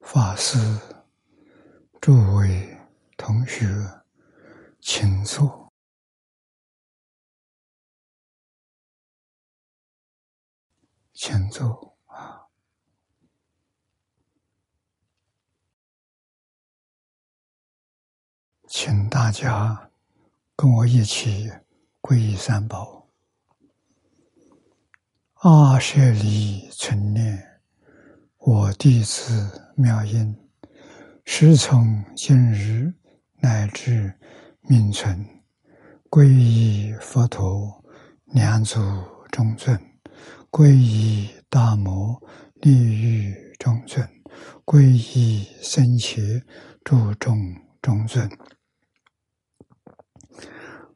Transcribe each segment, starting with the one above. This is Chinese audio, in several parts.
法师，诸位同学，请坐，请坐啊！请大家跟我一起皈依三宝。阿舍利存念。我弟子妙音，师从今日乃至命存，皈依佛陀，两祖中尊；皈依大摩利欲中尊；皈依僧伽诸众中尊。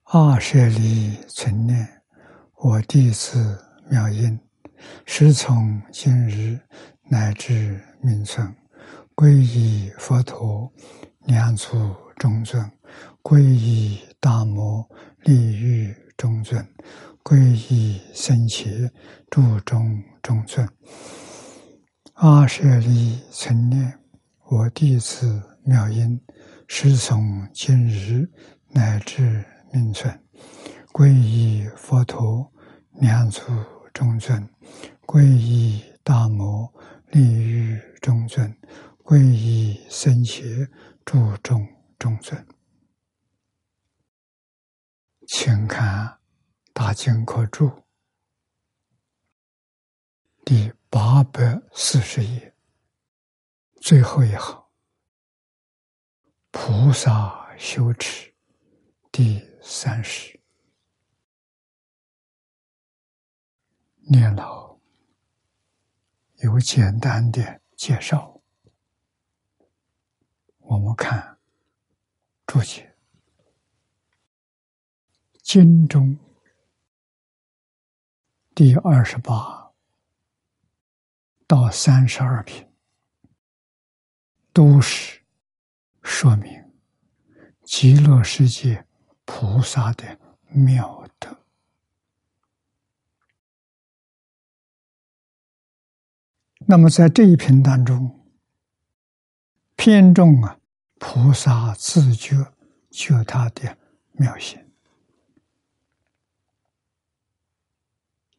二舍利存念，我弟子妙音，师从今日。乃至名存，皈依佛陀，两足中尊；皈依大摩利欲中尊；皈依僧伽注中中尊。阿舍利存念，我弟子妙音，师从今日乃至名存，皈依佛陀，两足中尊；皈依大摩。利于中尊，皈依僧伽，诸众中尊。请看《大经科注》第八百四十页。最后一行，菩萨修持。第三十，念老。有简单的介绍，我们看注解，经中第二十八。到三十二品，都是说明。极乐世界菩萨的妙那么，在这一篇当中，偏重啊，菩萨自觉觉他的妙性，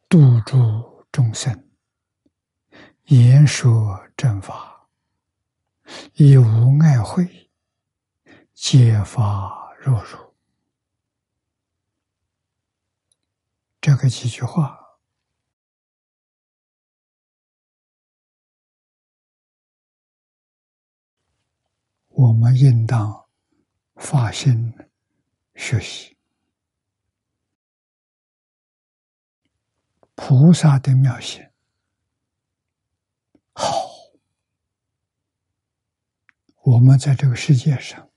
度诸众生，言说正法，以无碍慧，揭发若如。这个几句话。我们应当发心学习菩萨的妙心。好，我们在这个世界上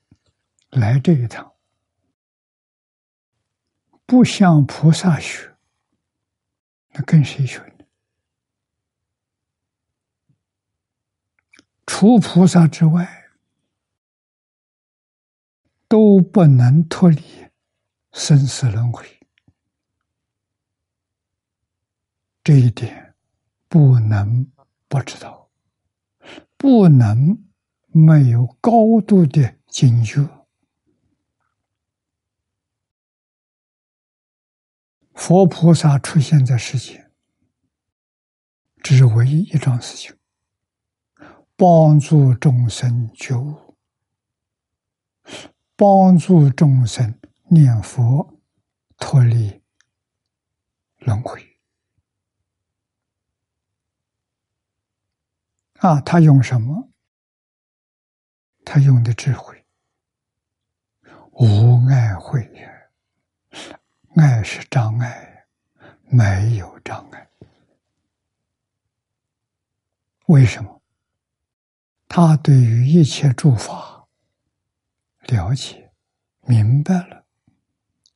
来这一趟，不向菩萨学，那跟谁学呢？除菩萨之外。都不能脱离生死轮回，这一点不能不知道，不能没有高度的警觉。佛菩萨出现在世间，只为一桩事情：帮助众生觉悟。帮助众生念佛脱离轮回啊！他用什么？他用的智慧，无碍慧。爱是障碍，没有障碍。为什么？他对于一切诸法。了解，明白了，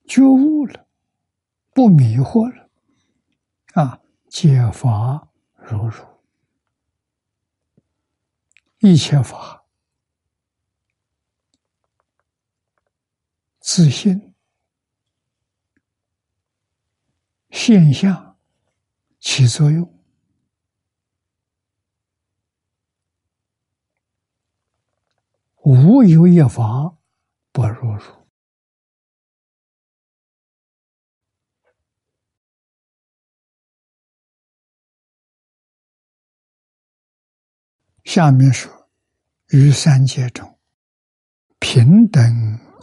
觉悟了，不迷惑了，啊，解法如如，一切法自信现象起作用，无有一法不入入。下面说，于三界中，平等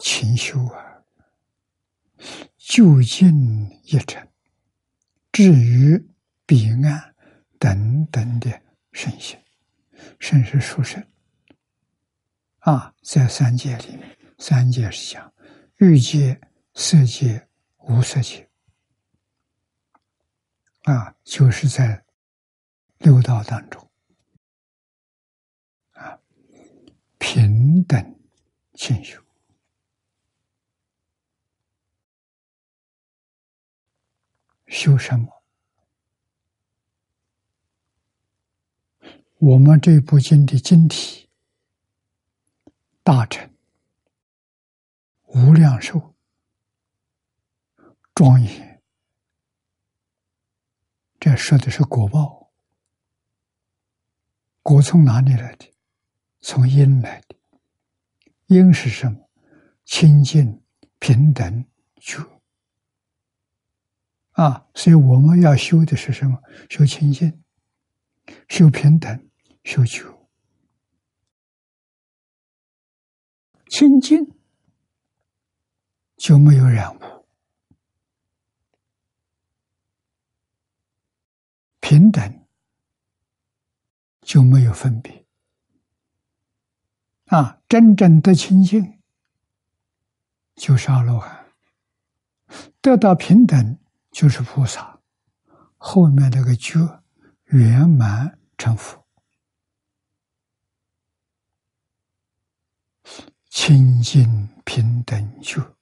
勤修啊，就近一成，至于彼岸等等的圣行，甚是殊胜。啊，在三界里面，三界是讲欲界、色界、无色界。啊，就是在六道当中，啊，平等进修，修什么？我们这部经的经体。大臣、无量寿、庄严，这说的是果报。果从哪里来的？从因来的。因是什么？清净、平等、觉。啊，所以我们要修的是什么？修清净，修平等，修觉。清净就没有染污，平等就没有分别。啊，真正的清净就是阿罗汉，得到平等就是菩萨，后面那个觉圆满成佛。清净平等觉，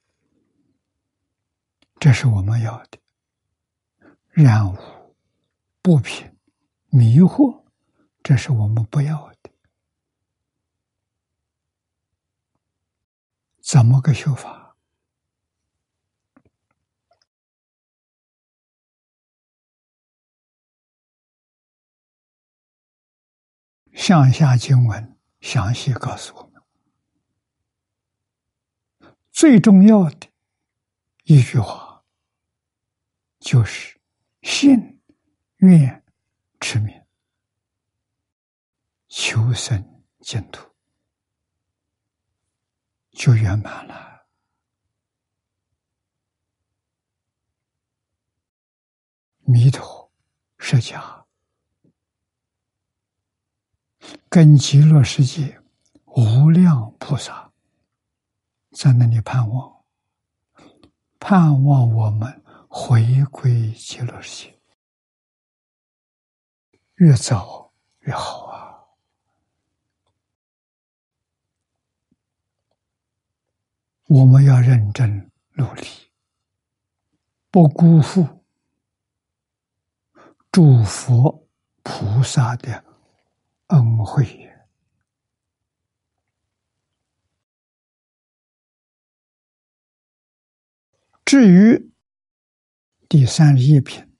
这是我们要的。染污、不平、迷惑，这是我们不要的。怎么个修法？向下经文详细告诉我们。最重要的一句话，就是信愿持名，求生净土，就圆满了。弥陀释迦跟极乐世界无量菩萨。在那里盼望，盼望我们回归极乐世界，越早越好啊！我们要认真努力，不辜负诸佛菩萨的恩惠。至于第三十一品、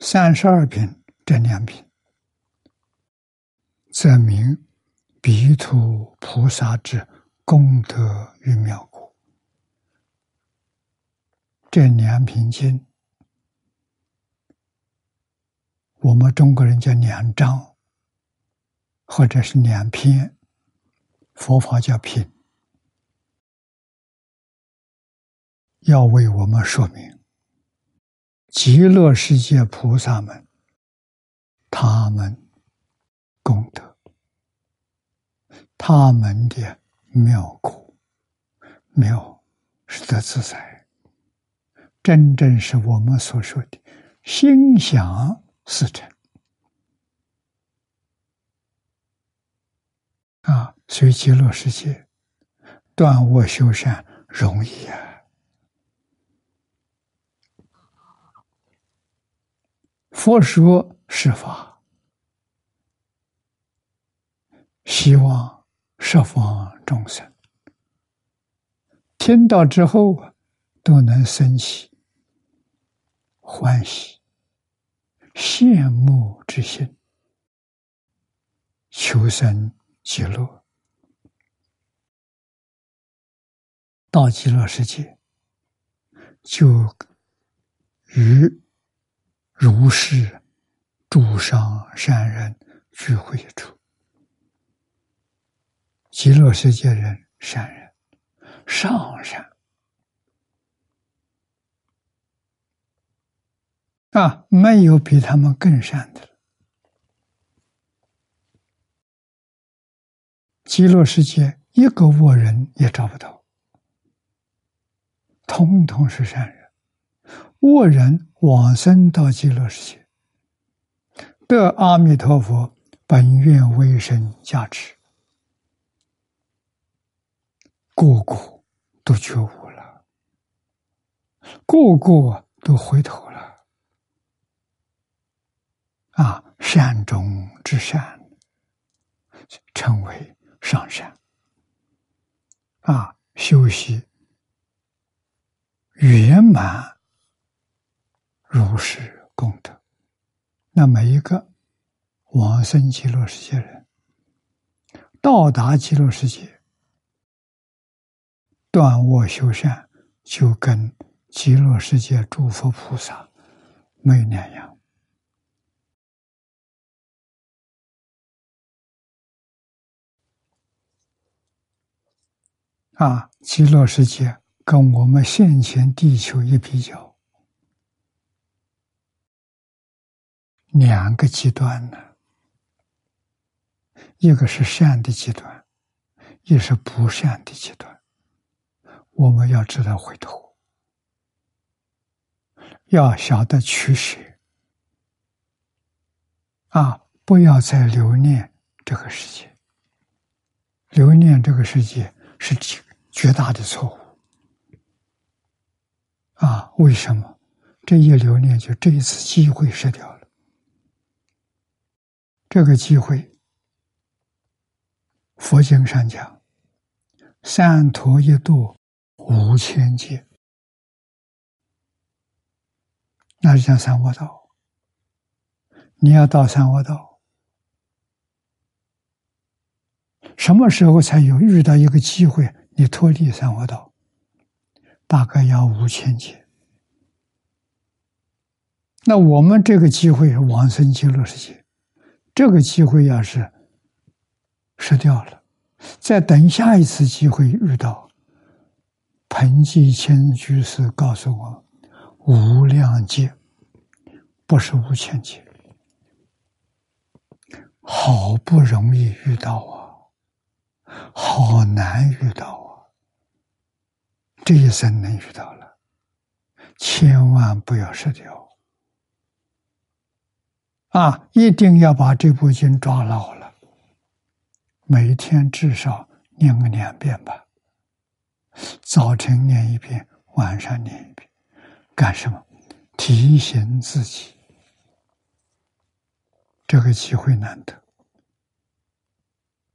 三十二品这两品，则名彼土菩萨之功德与妙果。这两品经，我们中国人叫两章，或者是两篇，佛法叫品。要为我们说明，极乐世界菩萨们，他们功德，他们的妙果，妙是得自在，真正是我们所说的心想事成啊！所以极乐世界断恶修善容易啊！佛说是法，希望十方众生听到之后都能升起欢喜、羡慕之心，求生极乐，到极乐世界，就与如是诸上善人聚会处。极乐世界人善人，上善啊，没有比他们更善的了。极乐世界一个恶人也找不到，通通是善人。恶人往生到极乐世界，得阿弥陀佛本愿威神加持，个个都觉悟了，个个都回头了，啊，善中之善，成为。上善，啊，修习圆满如是功德。那每一个往生极乐世界人，到达极乐世界，断恶修善，就跟极乐世界诸佛菩萨没两样。啊，极乐世界跟我们现前地球一比较，两个极端呢，一个是善的极端，一是不善的极端。我们要知道回头，要晓得取舍，啊，不要再留恋这个世界，留恋这个世界是绝大的错误啊！为什么这一留恋就这一次机会失掉了？这个机会，佛经上讲，三陀一度五千劫，那是讲三恶道。你要到三恶道，什么时候才有遇到一个机会？你脱离三恶道，大概要五千劫。那我们这个机会往生极乐世界，这个机会要是失掉了，再等下一次机会遇到，彭继谦居士告诉我，无量劫，不是无千劫，好不容易遇到啊，好难遇到啊。这一生能遇到了，千万不要失掉啊！一定要把这部经抓牢了，每天至少念个两遍吧。早晨念一遍，晚上念一遍，干什么？提醒自己，这个机会难得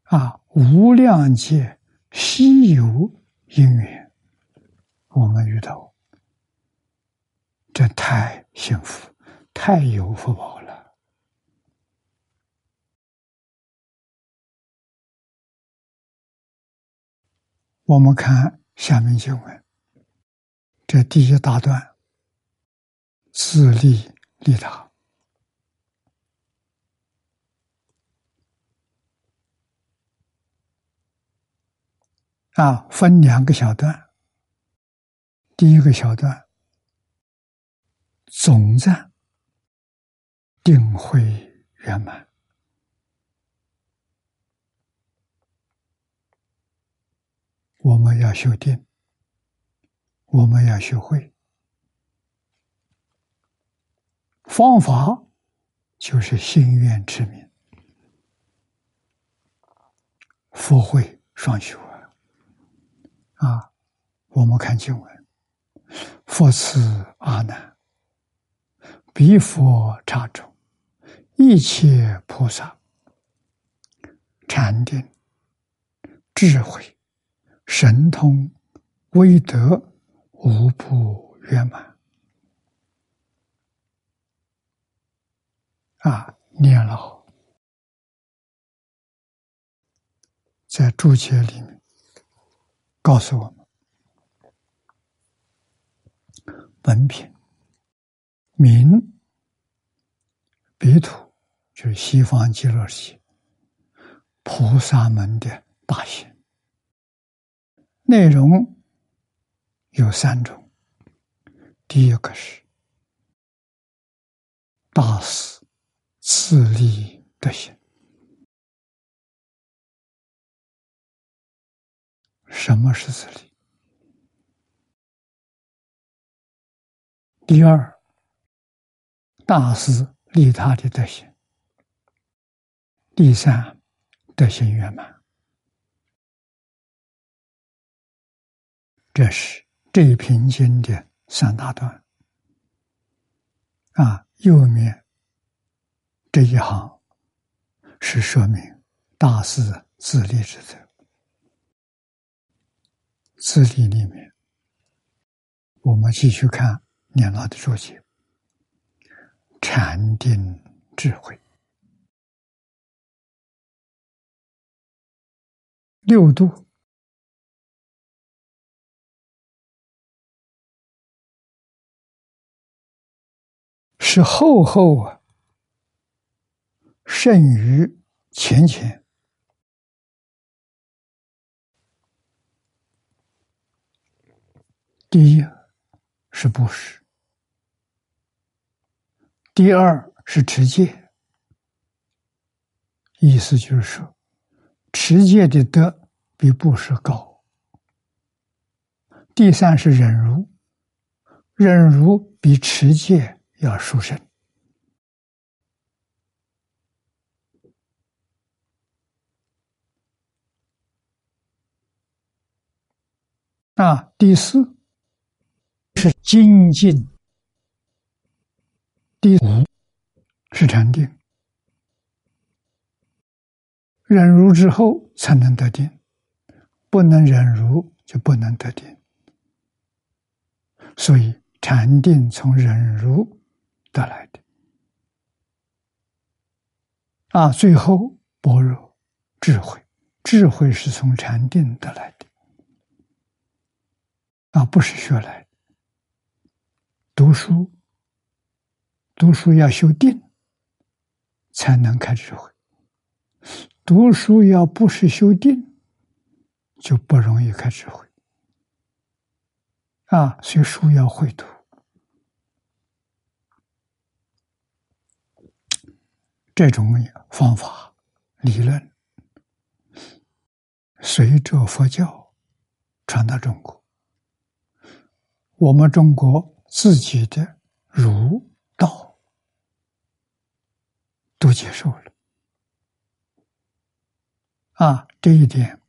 啊！无量劫稀有因缘。我们遇到，这太幸福，太有福报我们看下面经文，这第一大段，自利利他，啊，分两个小段。第一个小段，总赞定慧圆满。我们要修定，我们要学会。方法，就是心愿持名，佛慧双修啊！啊，我们看经文。佛慈阿难，彼佛刹住，一切菩萨，禅定、智慧、神通、威德，无不圆满。啊，念老在注解里面告诉我们。文凭、名、彼土，就是西方极乐世界菩萨门的大行。内容有三种，第一个是大师自利德行。什么是自利？第二，大师利他的德行。第三，德行圆满。这是这一篇经的三大段。啊，右面这一行是说明大师自立之责。自立里面，我们继续看念老的注解：禅定智慧，六度是厚厚啊，胜于前前。第一是布施，第二是持戒，意思就是说，持戒的德比布施高。第三是忍辱，忍辱比持戒要殊胜。啊，第四。是精进，第五是禅定，忍辱之后才能得定，不能忍辱就不能得定。所以禅定从忍辱得来的，啊，最后般若智慧，智慧是从禅定得来的，啊，不是学来的。读书，读书要修定，才能开智慧。读书要不是修定，就不容易开智慧。啊，所以书要会读。这种方法理论，随着佛教传到中国，我们中国。自己的儒道都接受了啊！这一点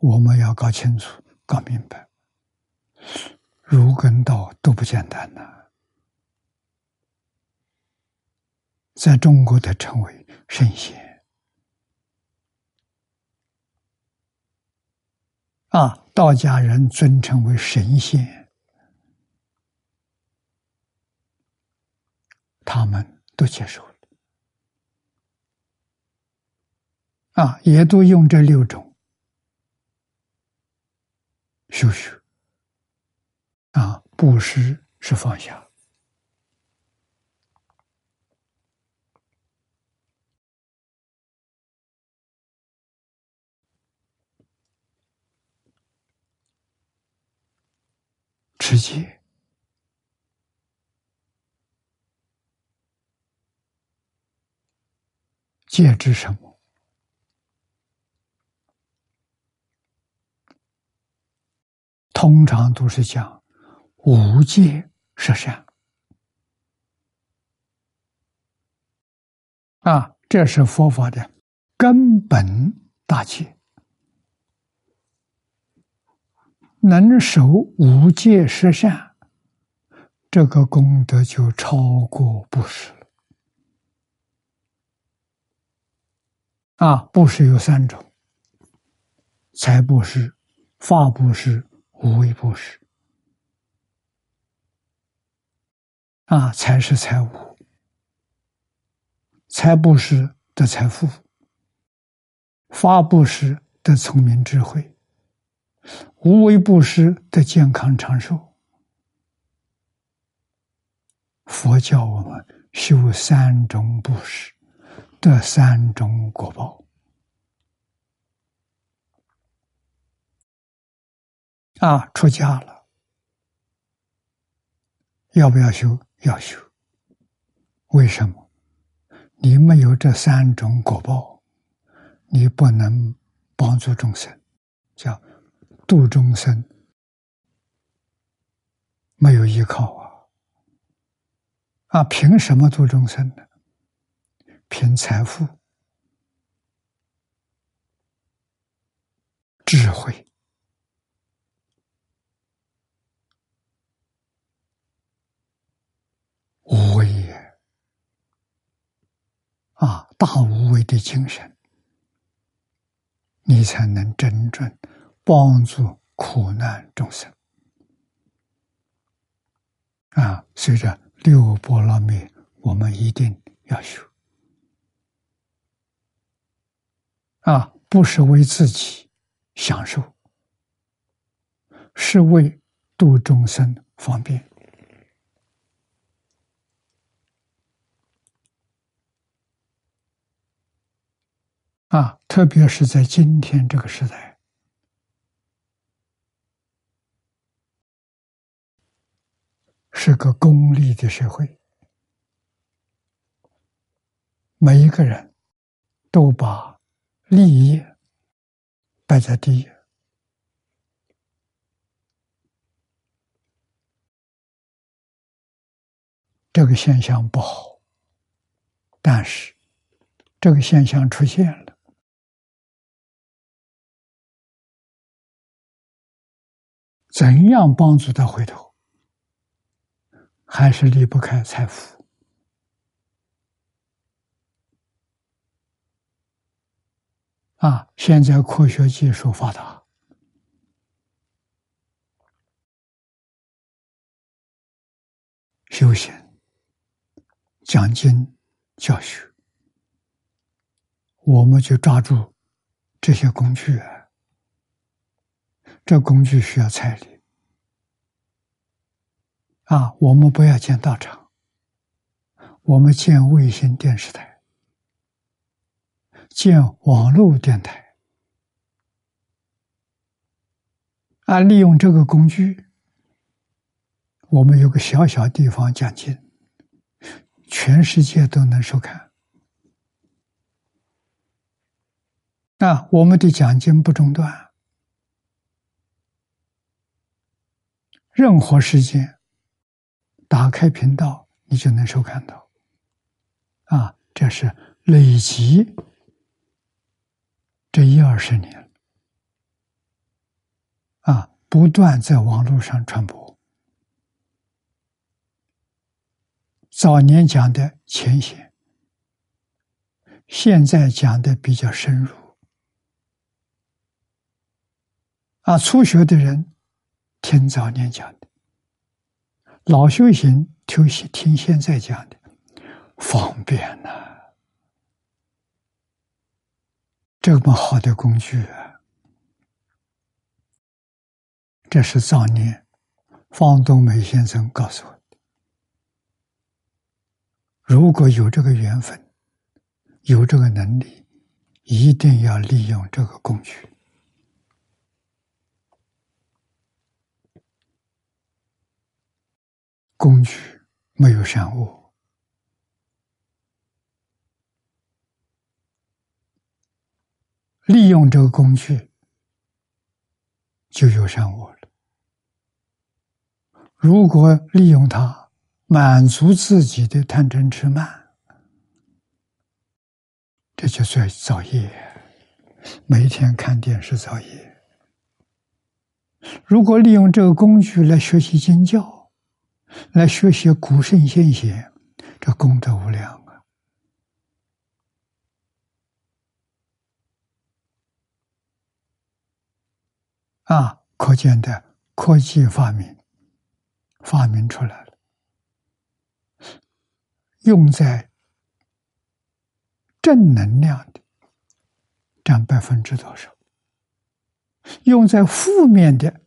我们要搞清楚、搞明白。儒跟道都不简单呐，在中国的称为圣贤。啊，道家人尊称为神仙。他们都接受了，啊，也都用这六种。修学，啊，布施是放下，世界。戒指什么？通常都是讲无戒十善啊，这是佛法的根本大戒。能守无戒十善，这个功德就超过布施。啊，布施有三种：财布施、法布施、无为布施。啊，财是财物，财布施得财富，法布施得聪明智慧，无为布施得健康长寿。佛教我们修三种布施，得三种果报。啊，出家了，要不要修？要修。为什么？你没有这三种果报，你不能帮助众生，叫度众生，没有依靠啊！啊，凭什么度众生呢？凭财富、智慧。无为也，啊，大无畏的精神，你才能真正帮助苦难众生。啊，随着六波罗蜜，我们一定要修。啊，不是为自己享受，是为度众生方便。啊，特别是在今天这个时代，是个功利的社会，每一个人都把利益摆在第一，这个现象不好，但是这个现象出现了。怎样帮助他回头？还是离不开财富啊！现在科学技术发达，修行、讲经、教学，我们就抓住这些工具！这工具需要彩礼啊！我们不要建道场，我们建卫星电视台，建网络电台啊！利用这个工具，我们有个小小地方讲经，全世界都能收看啊！我们的讲经不中断。任何时间，打开频道，你就能收看到。啊，这是累积这一二十年，啊，不断在网络上传播。早年讲的浅显，现在讲的比较深入。啊，初学的人。听早年讲的，老修行听听现在讲的，方便呐！这么好的工具啊，这是早年方东梅先生告诉我的。如果有这个缘分，有这个能力，一定要利用这个工具。工具没有善恶，利用这个工具就有善恶了。如果利用它满足自己的贪嗔痴慢，这就算造业。每天看电视造业。如果利用这个工具来学习经教。来学习古圣先贤，这功德无量啊！啊，可见的科技发明发明出来了，用在正能量的占百分之多少？用在负面的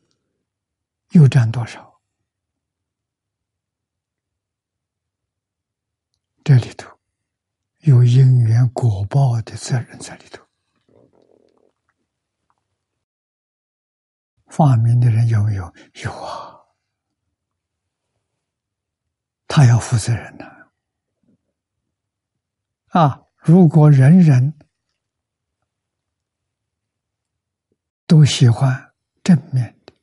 又占多少？这里头有因缘果报的责任在里头。发明的人有没有？有啊，他要负责任的。啊，如果人人都喜欢正面的，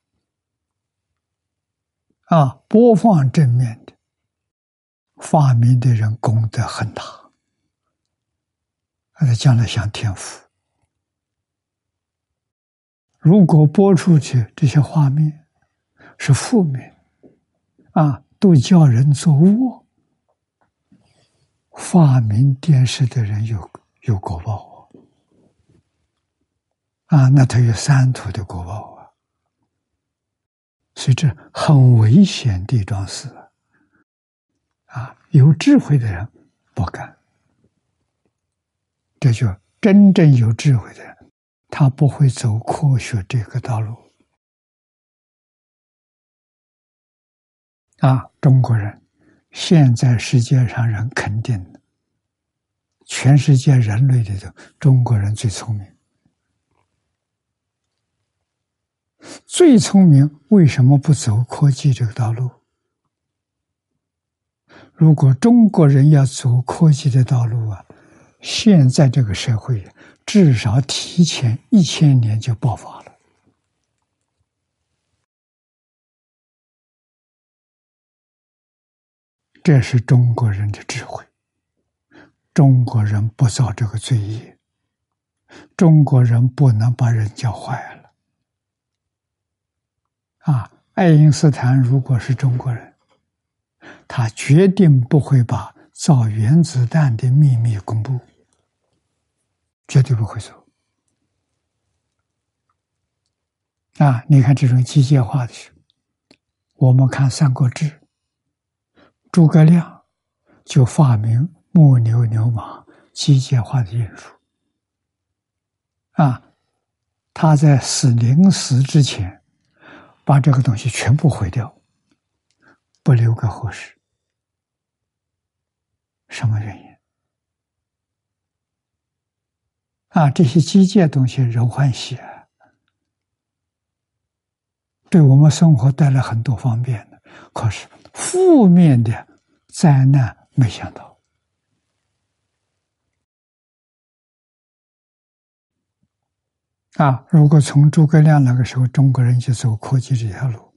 啊，播放正面的，发明的人功德很大，他将来享天福。如果播出去这些画面是负面，啊，都叫人做恶。发明电视的人有有果报啊，啊那他有三途的果报啊，所以这很危险的一桩事。有智慧的人不干，这就真正有智慧的人，他不会走科学这个道路啊。中国人。现在世界上人肯定的，全世界人类里头，中国人最聪明。最聪明为什么不走科技这个道路？如果中国人要走科技的道路啊，现在这个社会至少提前一千年就爆发了。这是中国人的智慧。中国人不造这个罪业，中国人不能把人教坏了。啊，爱因斯坦如果是中国人，他决定不会把造原子弹的秘密公布，绝对不会说。啊，你看这种机械化的事，我们看《三国志》。诸葛亮就发明木牛、流马机械化的运输。啊，他在死临死之前，把这个东西全部毁掉，不留个后世。什么原因？啊，这些机械东西人欢喜，对我们生活带来很多方便的，可是。负面的灾难，没想到啊！如果从诸葛亮那个时候，中国人就走科技这条路，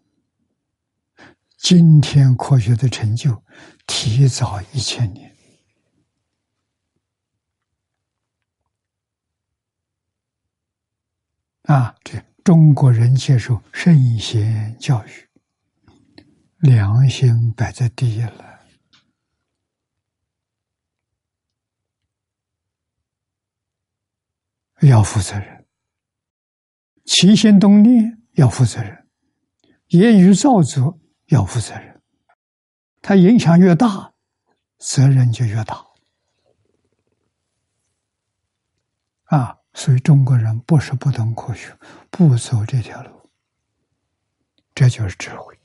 今天科学的成就提早一千年啊！这中国人接受圣贤教育。良心摆在第一了，要负责任；起心动念要负责任；言语造作要负责任。它影响越大，责任就越大。啊，所以中国人不是不懂科学，不走这条路，这就是智慧。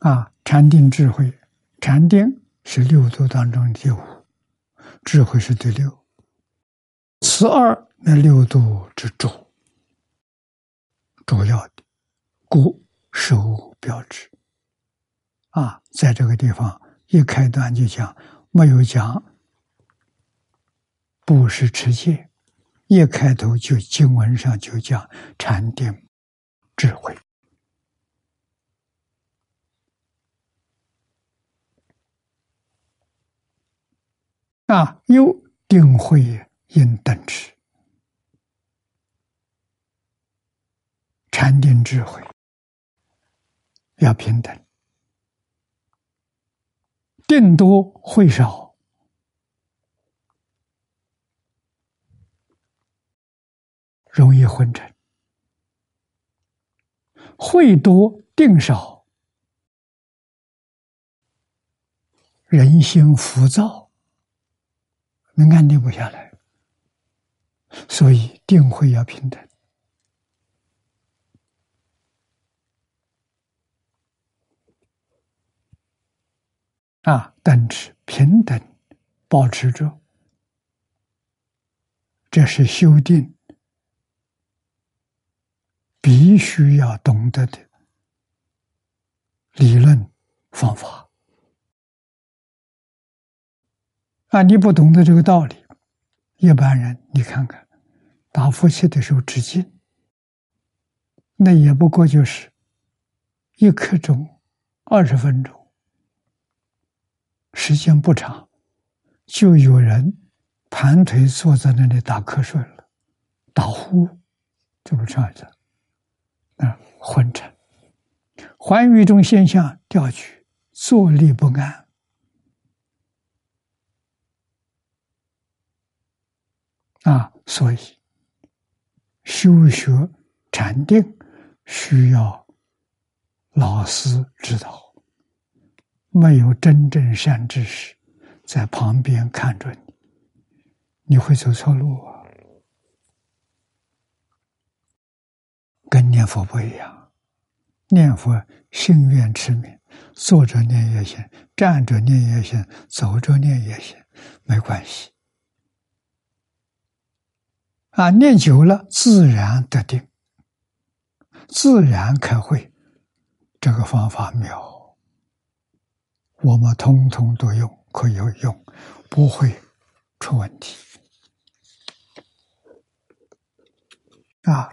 啊，禅定智慧，禅定是六度当中的第五，智慧是第六，此二那六度之主，主要的，故受标志。啊，在这个地方一开端就讲，没有讲不是持戒，一开头就经文上就讲禅定智慧。啊，又定慧应等持，禅定智慧要平等，定多会少，容易昏沉；会多定少，人心浮躁。能安定不下来，所以定慧要平等。啊，但是平等保持着，这是修订必须要懂得的理论方法。啊，你不懂得这个道理，一般人你看看，打呼气的时候致敬，那也不过就是一刻钟、二十分钟，时间不长，就有人盘腿坐在那里打瞌睡了，打呼，这不这样子？啊，昏沉，还有一种现象，调举，坐立不安。啊，所以修学禅定需要老师指导，没有真正善知识在旁边看着你，你会走错路啊。跟念佛不一样，念佛心愿持名，坐着念也行，站着念也行，走着念也行，没关系。啊，念久了自然得定，自然开会。这个方法妙，我们通通都用，可以用，不会出问题。啊，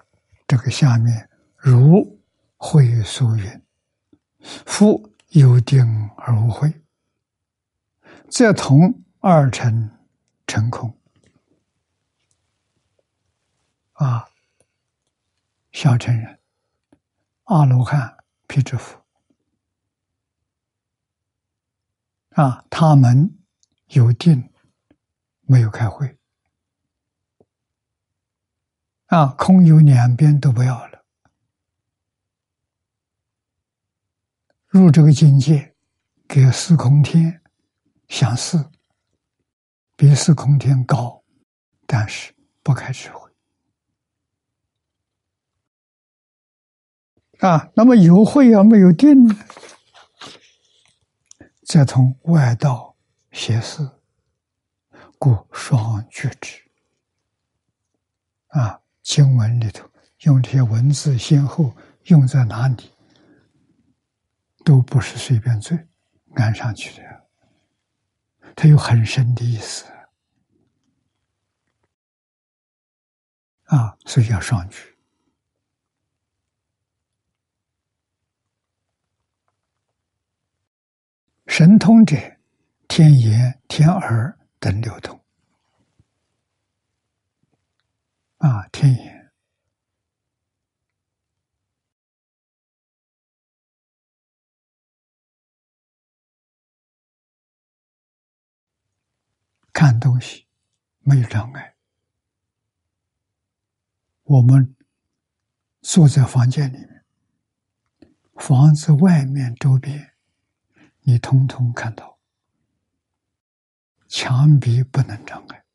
这个下面如会疏云，夫有定而无会，则同二乘成空。啊，小乘人、阿罗汉、辟支佛，啊，他们有定，没有开会，啊，空有两边都不要了，入这个境界，跟四空天相似，比四空天高，但是不开智慧。啊，那么有慧而没有定呢？再从外道邪事，故双觉之。啊，经文里头用这些文字先后用在哪里，都不是随便嘴按上去的，它有很深的意思。啊，所以要上去。神通者，天眼、天耳等六通。啊，天眼看东西没有障碍。我们坐在房间里面，房子外面周边。你通通看到，墙壁不能障碍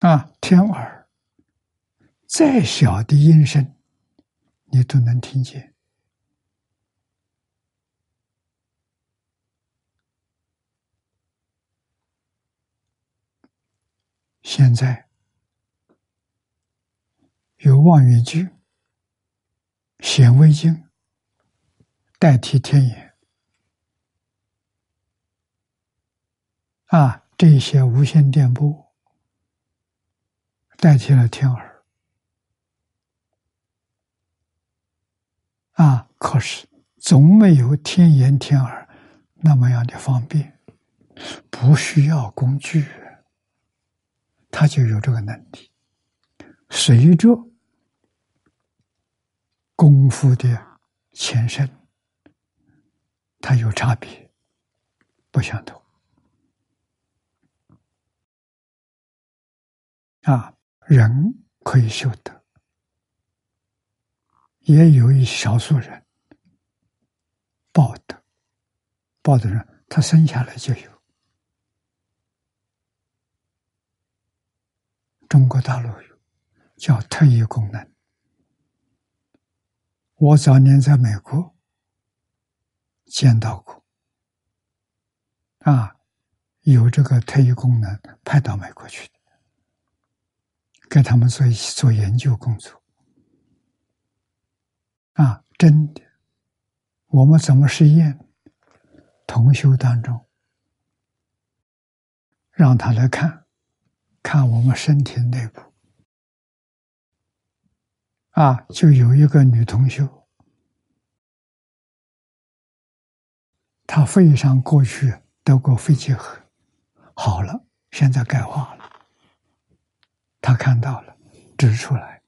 啊！天耳再小的音声，你都能听见。现在有望远镜。显微镜代替天眼啊，这些无线电波代替了天耳啊，可是总没有天眼天耳那么样的方便，不需要工具，它就有这个能力，随着。功夫的前身，它有差别，不相同。啊，人可以修得，也有一少数人报德，报的人他生下来就有。中国大陆有叫特异功能。我早年在美国见到过，啊，有这个特异功能派到美国去的，给他们做一起做研究工作，啊，真的，我们怎么实验？同修当中，让他来看，看我们身体内部，啊，就有一个女同修，她肺上过去得过肺结核，好了，现在钙化了，他看到了，指出来，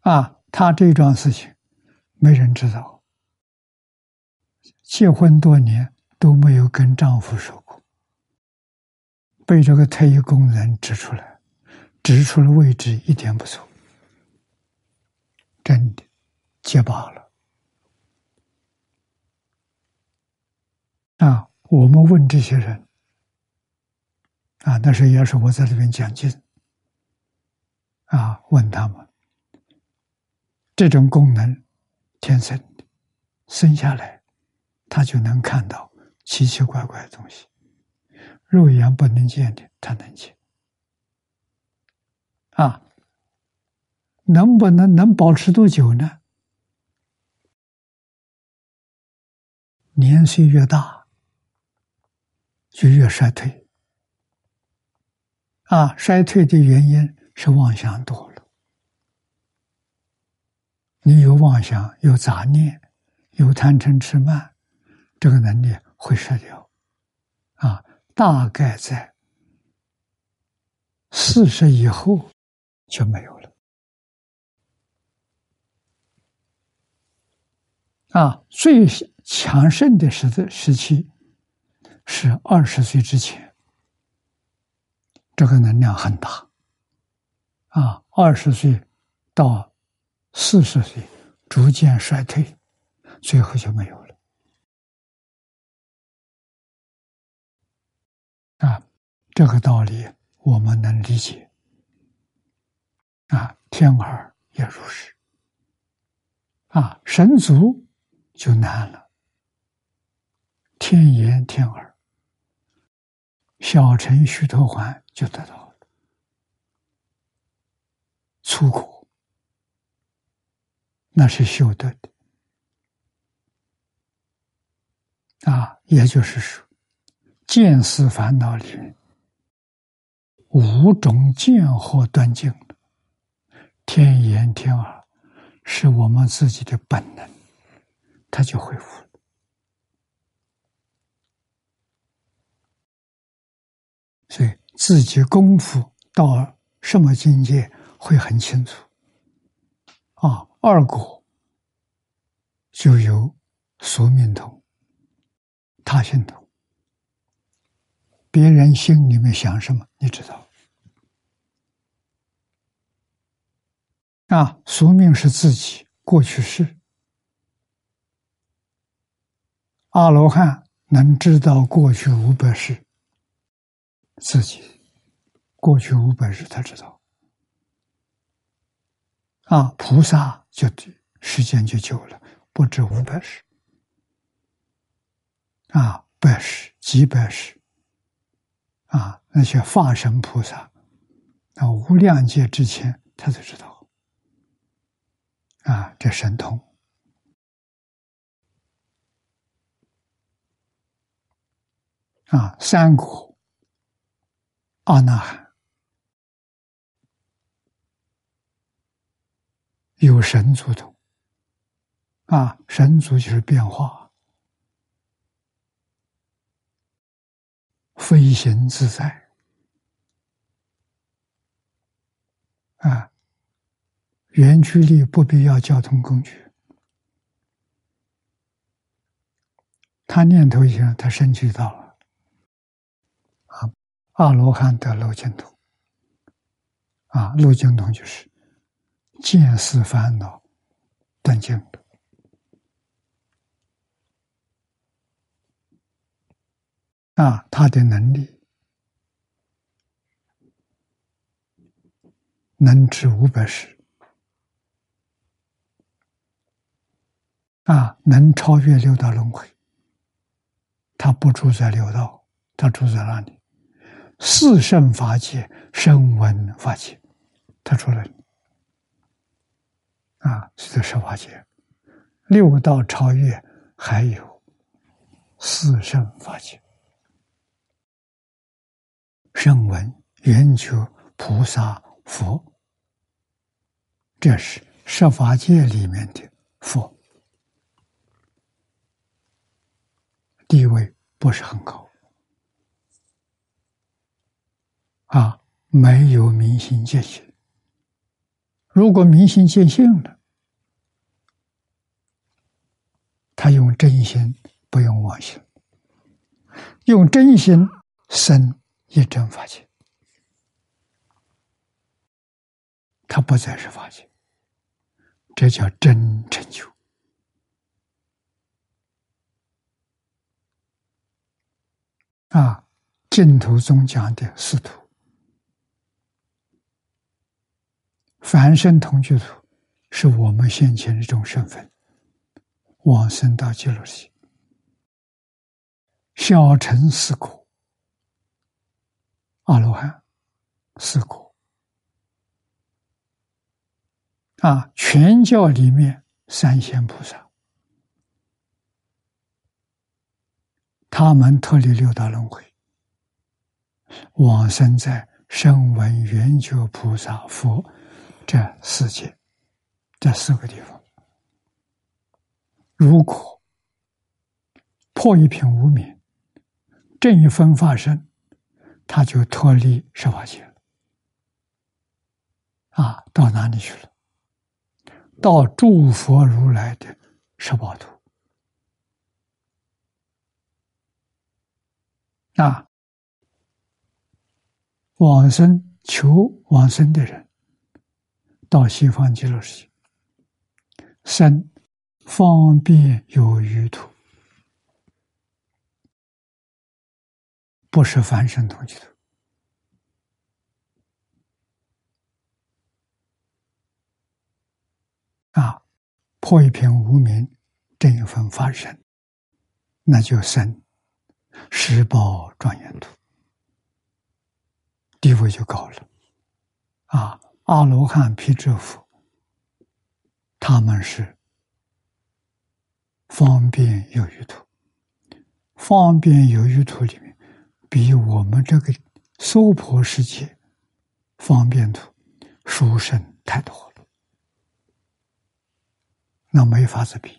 啊，他这桩事情，没人知道。结婚多年都没有跟丈夫说过，被这个特异工人指出来，指出了位置一点不错，真的结巴了。啊，我们问这些人，啊，那时候也是我在这边讲经，啊，问他们，这种功能天生的，生下来。他就能看到奇奇怪怪的东西，肉眼不能见的，他能见。啊，能不能能保持多久呢？年岁越大，就越衰退。啊，衰退的原因是妄想多了。你有妄想，有杂念，有贪嗔痴慢。这个能力会失掉，啊，大概在四十以后就没有了。啊，最强盛的时的时期是二十岁之前，这个能量很大。啊，二十岁到四十岁逐渐衰退，最后就没有了。啊，这个道理我们能理解。啊，天儿也如是。啊，神足就难了。天眼、天耳、小乘须陀环就得到了。粗苦，那是修得的。啊，也就是说。见思烦恼里面，五种见惑断尽天眼天耳是我们自己的本能，他就恢复了。所以自己功夫到什么境界会很清楚。啊，二果就有宿命通、他心通。别人心里面想什么，你知道？啊，宿命是自己过去式。阿罗汉能知道过去五百世，自己过去五百世他知道。啊，菩萨就时间就久了，不止五百世。啊，百世、几百世。啊，那些化身菩萨，那无量劫之前，他就知道。啊，这神通。啊，三国阿那含有神足的。啊，神足就是变化。飞行自在啊，远距离不必要交通工具，他念头一下，他身体到了。阿罗汉得漏尽通啊，漏尽通就是见思烦恼断尽了。啊，他的能力能值五百世，啊，能超越六道轮回。他不住在六道，他住在哪里？四圣法界、声闻法界，他住了。啊，是十法界。六道超越，还有四圣法界。声闻、圆觉、菩萨、佛，这是十法界里面的佛。地位不是很高，啊，没有明心见性。如果明心见性了，他用真心，不用妄心，用真心生一真法界，他不再是法界，这叫真成就。啊，净土宗讲的四土，凡圣同居土，是我们先前的这种身份，往生到极乐世界，小乘四果，阿罗汉四果，啊，全教里面三仙菩萨。他们脱离六道轮回，往生在声闻、缘觉、菩萨、佛这四界，这四个地方。如果破一品无明，正一分发生，他就脱离十法界了。啊，到哪里去了？到诸佛如来的十八图。啊，往生求往生的人，到西方极乐世界，三方便有余土，不是凡圣同居土。啊，破一片无名，正一分发生，那就生。十宝庄严土，地位就高了。啊，阿罗汉、毗遮佛，他们是方便有余土。方便有余土里面，比我们这个娑婆世界方便图殊胜太多了，那没法子比。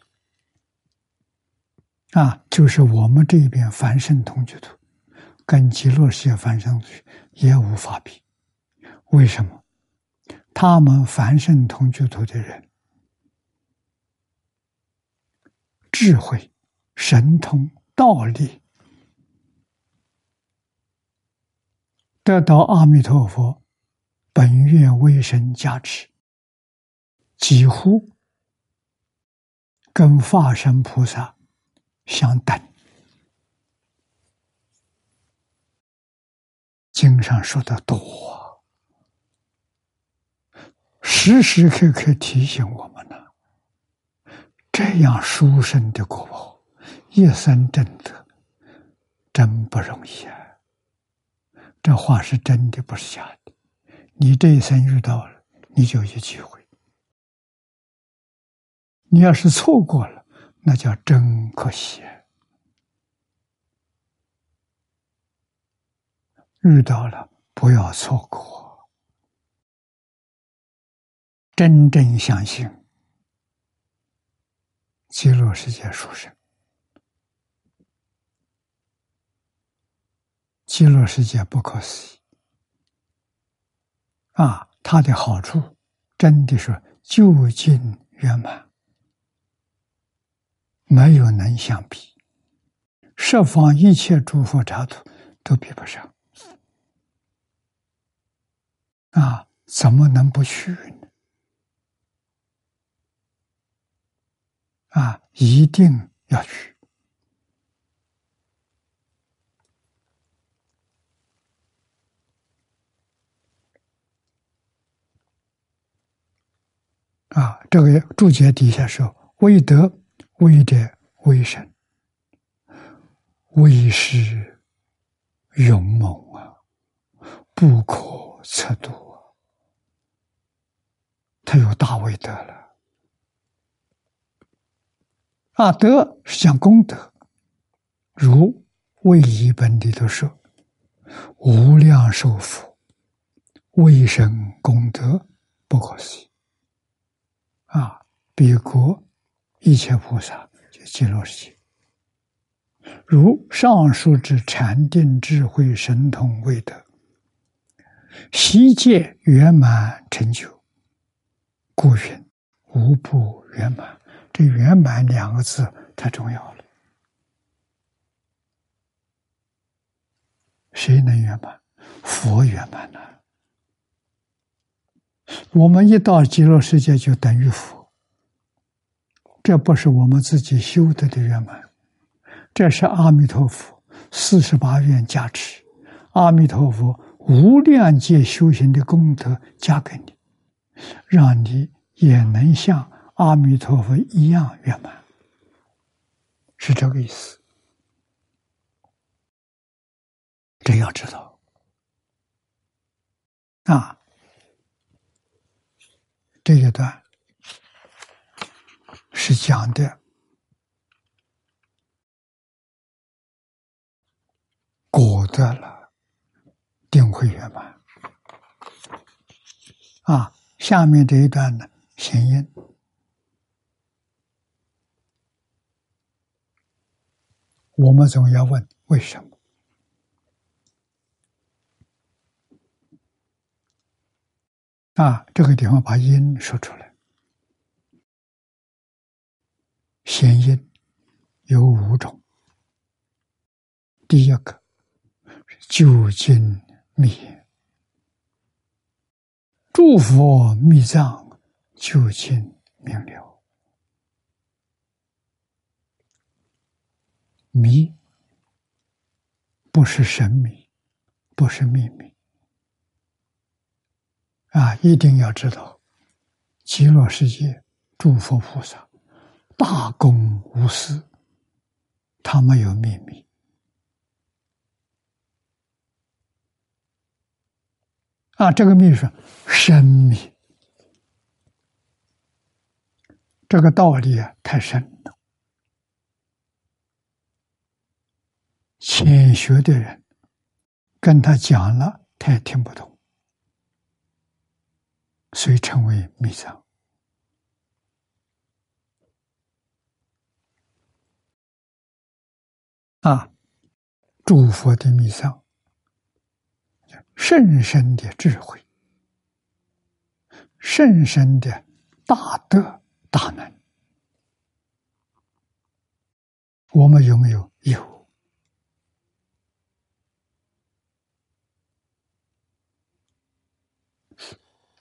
啊，就是我们这边凡圣同居土，跟极乐世界凡圣同居也无法比。为什么？他们凡圣同居土的人，智慧、神通、道力，得到阿弥陀佛本愿威神加持，几乎跟化身菩萨。相等，经上说的多，时时刻刻提醒我们呢。这样殊胜的果报，一生真得，真不容易啊！这话是真的，不是假的。你这一生遇到了，你就有机会；你要是错过了，那叫真可惜，遇到了不要错过，真正相信极乐世界殊胜，极乐世界不可思议啊！它的好处真的是究竟圆满。没有能相比，十方一切诸佛刹土都比不上，啊，怎么能不去呢？啊，一定要去！啊，这个注解底下说：“为德。”微者微神，微是勇猛啊，不可测度啊，他有大威德了啊！德是讲功德，如《为一本》里头说：“无量寿佛，为生功德不可思议啊！”彼国。一切菩萨就极乐世界，如上述之禅定智慧神通未得，悉界圆满成就，故云无不圆满。这“圆满”两个字太重要了。谁能圆满？佛圆满了。我们一到极乐世界，就等于佛。这不是我们自己修得的圆满，这是阿弥陀佛四十八愿加持，阿弥陀佛无量界修行的功德加给你，让你也能像阿弥陀佛一样圆满，是这个意思。这要知道啊，这一段。是讲的果得了，定会圆满。啊，下面这一段呢，行因，我们总要问为什么？啊，这个地方把因说出来。显因有五种，第一个究竟密，诸佛密藏究竟明了，密不是神秘，不是秘密，啊，一定要知道极乐世界诸佛菩萨。大公无私，他没有秘密啊！这个秘是深秘，这个道理啊太深了，浅学的人跟他讲了，他也听不懂，所以称为密藏。啊，诸佛的密藏，甚深的智慧，甚深的大德大能，我们有没有？有。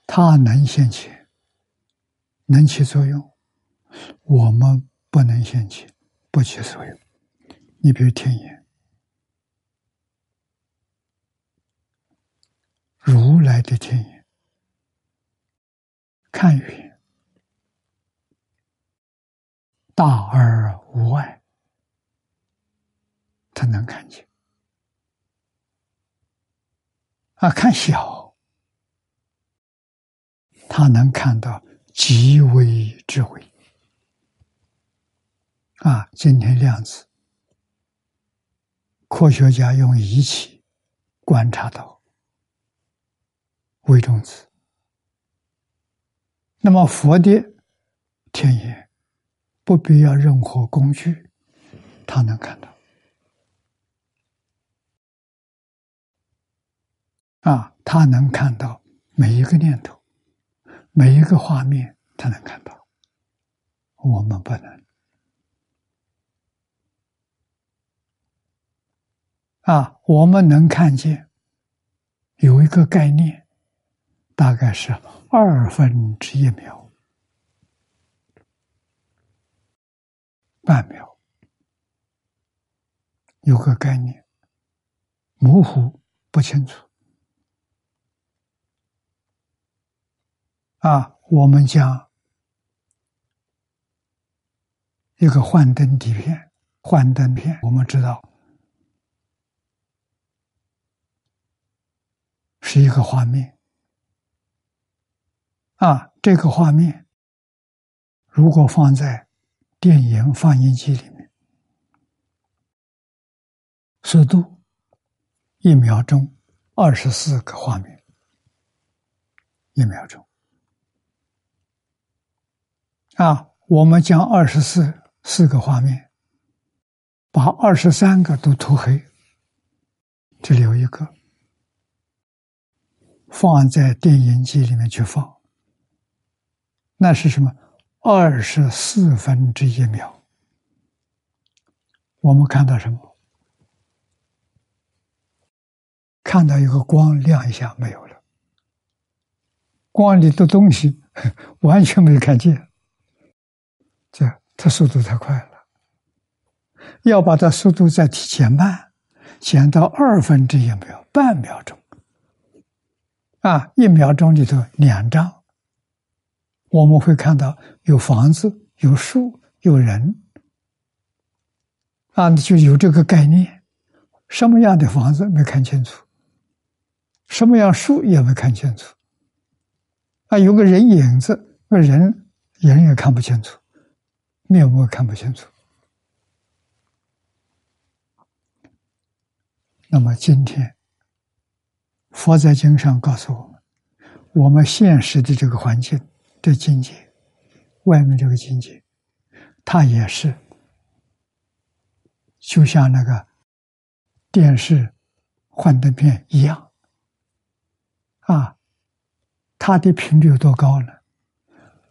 它能现起，能起作用，我们不能现起，不起作用。你比如天眼，如来的天眼，看远，大而无碍，他能看见；啊，看小，他能看到极微智慧。啊，今天量子。科学家用仪器观察到微中子，那么佛的天眼不必要任何工具，他能看到啊，他能看到每一个念头，每一个画面，他能看到，我们不能。啊，我们能看见有一个概念，大概是二分之一秒、半秒，有个概念模糊不清楚。啊，我们讲一个幻灯底片、幻灯片，我们知道是一个画面啊。这个画面如果放在电影放映机里面，速度一秒钟二十四个画面，一秒钟啊，我们将二十四。四个画面，把二十三个都涂黑，只留一个，放在电影机里面去放，那是什么？二十四分之一秒，我们看到什么？看到一个光亮一下没有了，光里的东西 完全没有看见，这。它速度太快了，要把它速度再提前慢，减到二分之一秒，半秒钟。啊，一秒钟里头两张，我们会看到有房子、有树、有人，啊，就有这个概念。什么样的房子没看清楚？什么样树也没看清楚？啊，有个人影子，个人人也看不清楚。面目看不清楚。那么今天，佛在经上告诉我们，我们现实的这个环境的境界，外面这个境界，它也是就像那个电视幻灯片一样啊，它的频率有多高呢？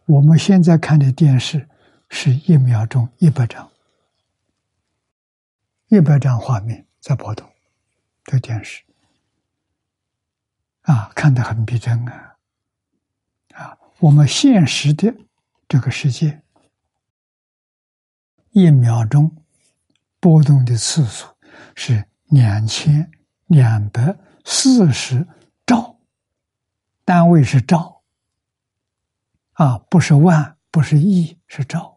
我们现在看的电视。是一秒钟一百张，一百张画面在波动，这电视啊，看得很逼真啊！啊，我们现实的这个世界，一秒钟波动的次数是两千两百四十兆，单位是兆啊，不是万，不是亿，是兆。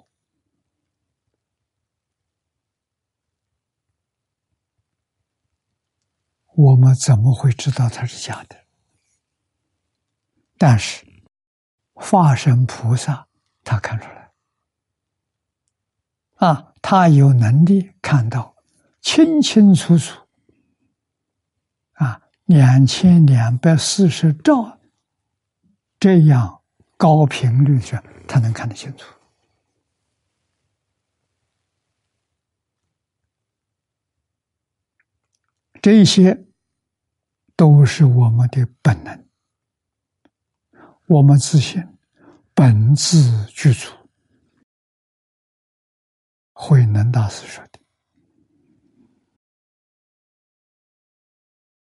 我们怎么会知道它是假的？但是化身菩萨，他看出来，啊，他有能力看到清清楚楚，啊，两千两百四十兆这样高频率的，他能看得清楚。这些。都是我们的本能，我们自信本自具足。慧能大师说的，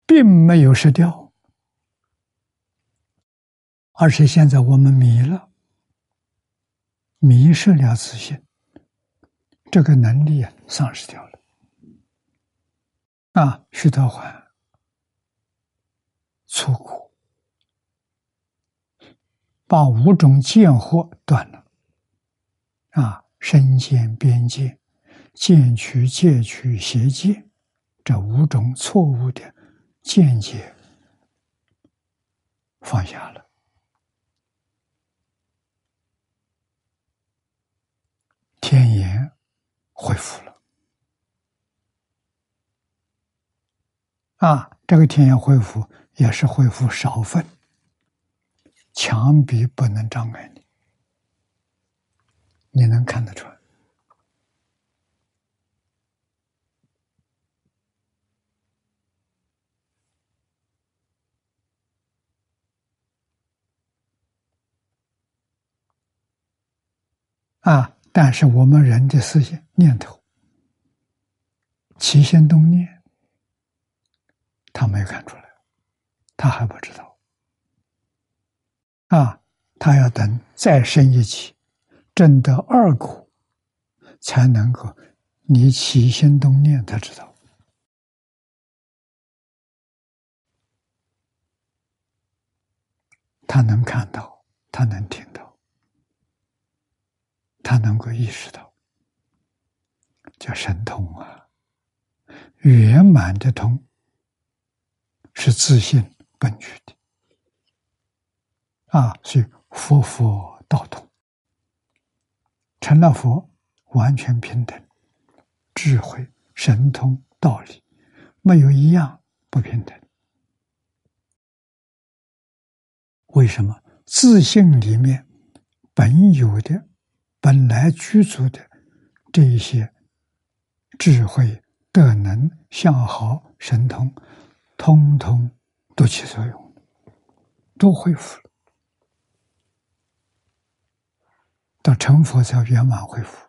并没有失掉，而且现在我们迷了，迷失了自信，这个能力啊丧失掉了。啊，徐德环。错过，把五种见惑断了，啊，身见、边见、见取、戒取、邪见，这五种错误的见解放下了，天眼恢复了，啊，这个天眼恢复。也是恢复少分，墙壁不能障碍你，你能看得出来啊？但是我们人的思想念头起心动念，他没有看出来。他还不知道，啊，他要等再升一级，证得二果，才能够你起心动念，他知道，他能看到，他能听到，他能够意识到，叫神通啊，圆满的通是自信。本具的啊，所以佛佛道通，成了佛完全平等，智慧、神通、道理，没有一样不平等。为什么？自信里面本有的、本来居住的这一些智慧、德能、相好、神通，通通都起作用，都恢复了，到成佛才圆满恢复。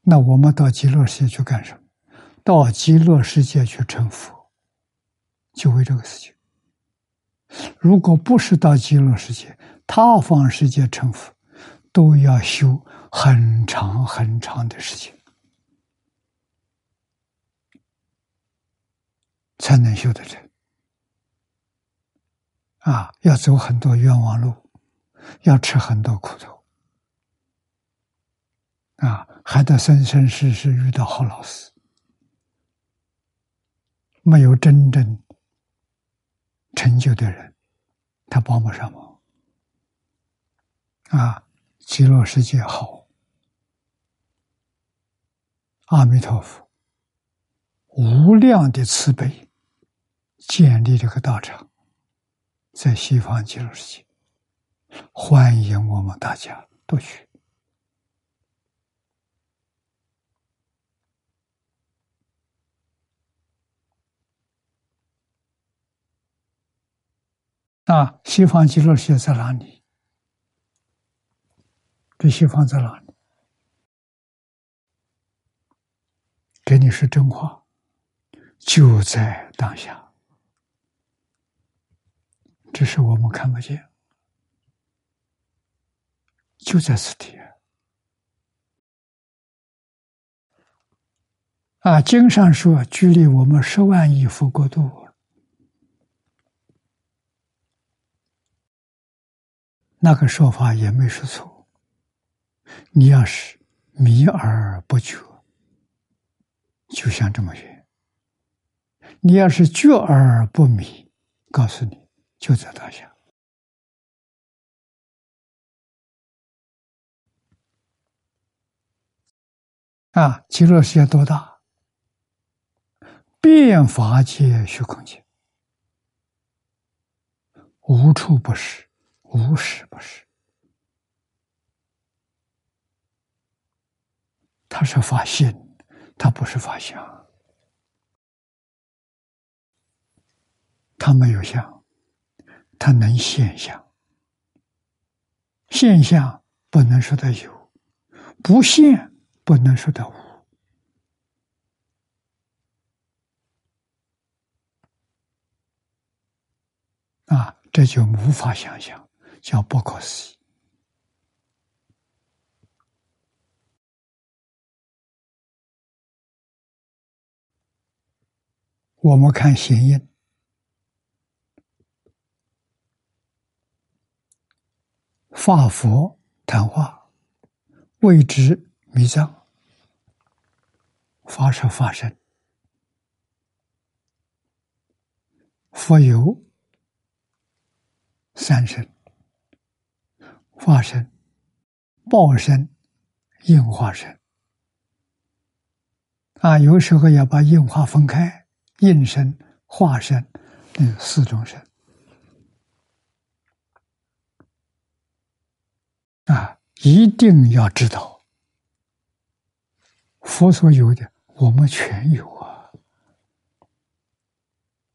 那我们到极乐世界去干什么？到极乐世界去成佛，就为这个事情。如果不是到极乐世界，他方世界成佛，都要修很长很长的时间，才能修得成。啊，要走很多冤枉路，要吃很多苦头，啊，还得生生世世遇到好老师，没有真正。成就的人，他帮不上忙。啊，极乐世界好，阿弥陀佛，无量的慈悲，建立这个道场，在西方极乐世界，欢迎我们大家都去。啊，西方极乐世界在哪里？这西方在哪里？给你是真话，就在当下，只是我们看不见，就在此地。啊，经上说，距离我们十万亿佛国度。那个说法也没说错。你要是迷而不觉，就像这么远；你要是觉而不迷，告诉你就在当下。啊，极乐世界多大？变法界虚空界，无处不是。无时不是，他是发现，他不是发相，他没有相，他能现象，现象不能说的有，不现不能说的无，啊，这就无法想象。叫不可思议。我们看显音，法佛谈话，谓之弥藏，法是法身，佛有三身。化身、报身、应化身啊，有时候要把应化分开，应身、化身，嗯，四种身啊，一定要知道，佛所有的，我们全有啊，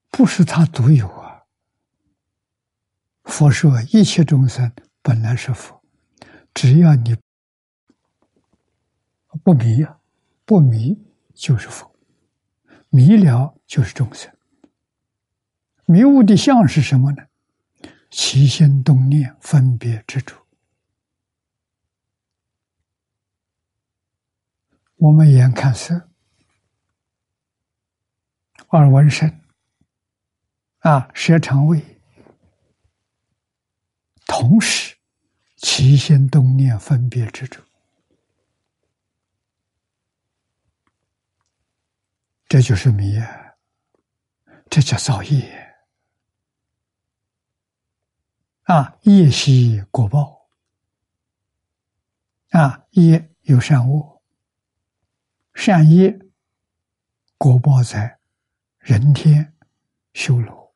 不是他独有啊。佛说一切众生。本来是佛，只要你不迷，不迷就是佛，迷了就是众生。迷雾的相是什么呢？起心动念、分别之处。我们眼看色，耳闻声，啊，舌尝味，同时。起心动念分别之处，这就是迷，这叫造业啊！业习果报啊，业有善恶，善业果报在人天修罗；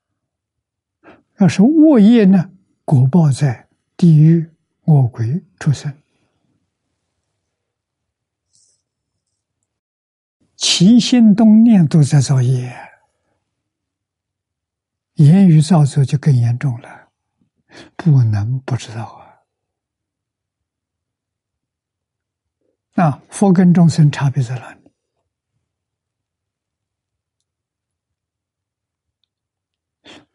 要是恶业呢，果报在地狱恶鬼畜生。起心动念都在造业，言语造作就更严重了，不能不知道啊！那佛跟众生差别在哪里？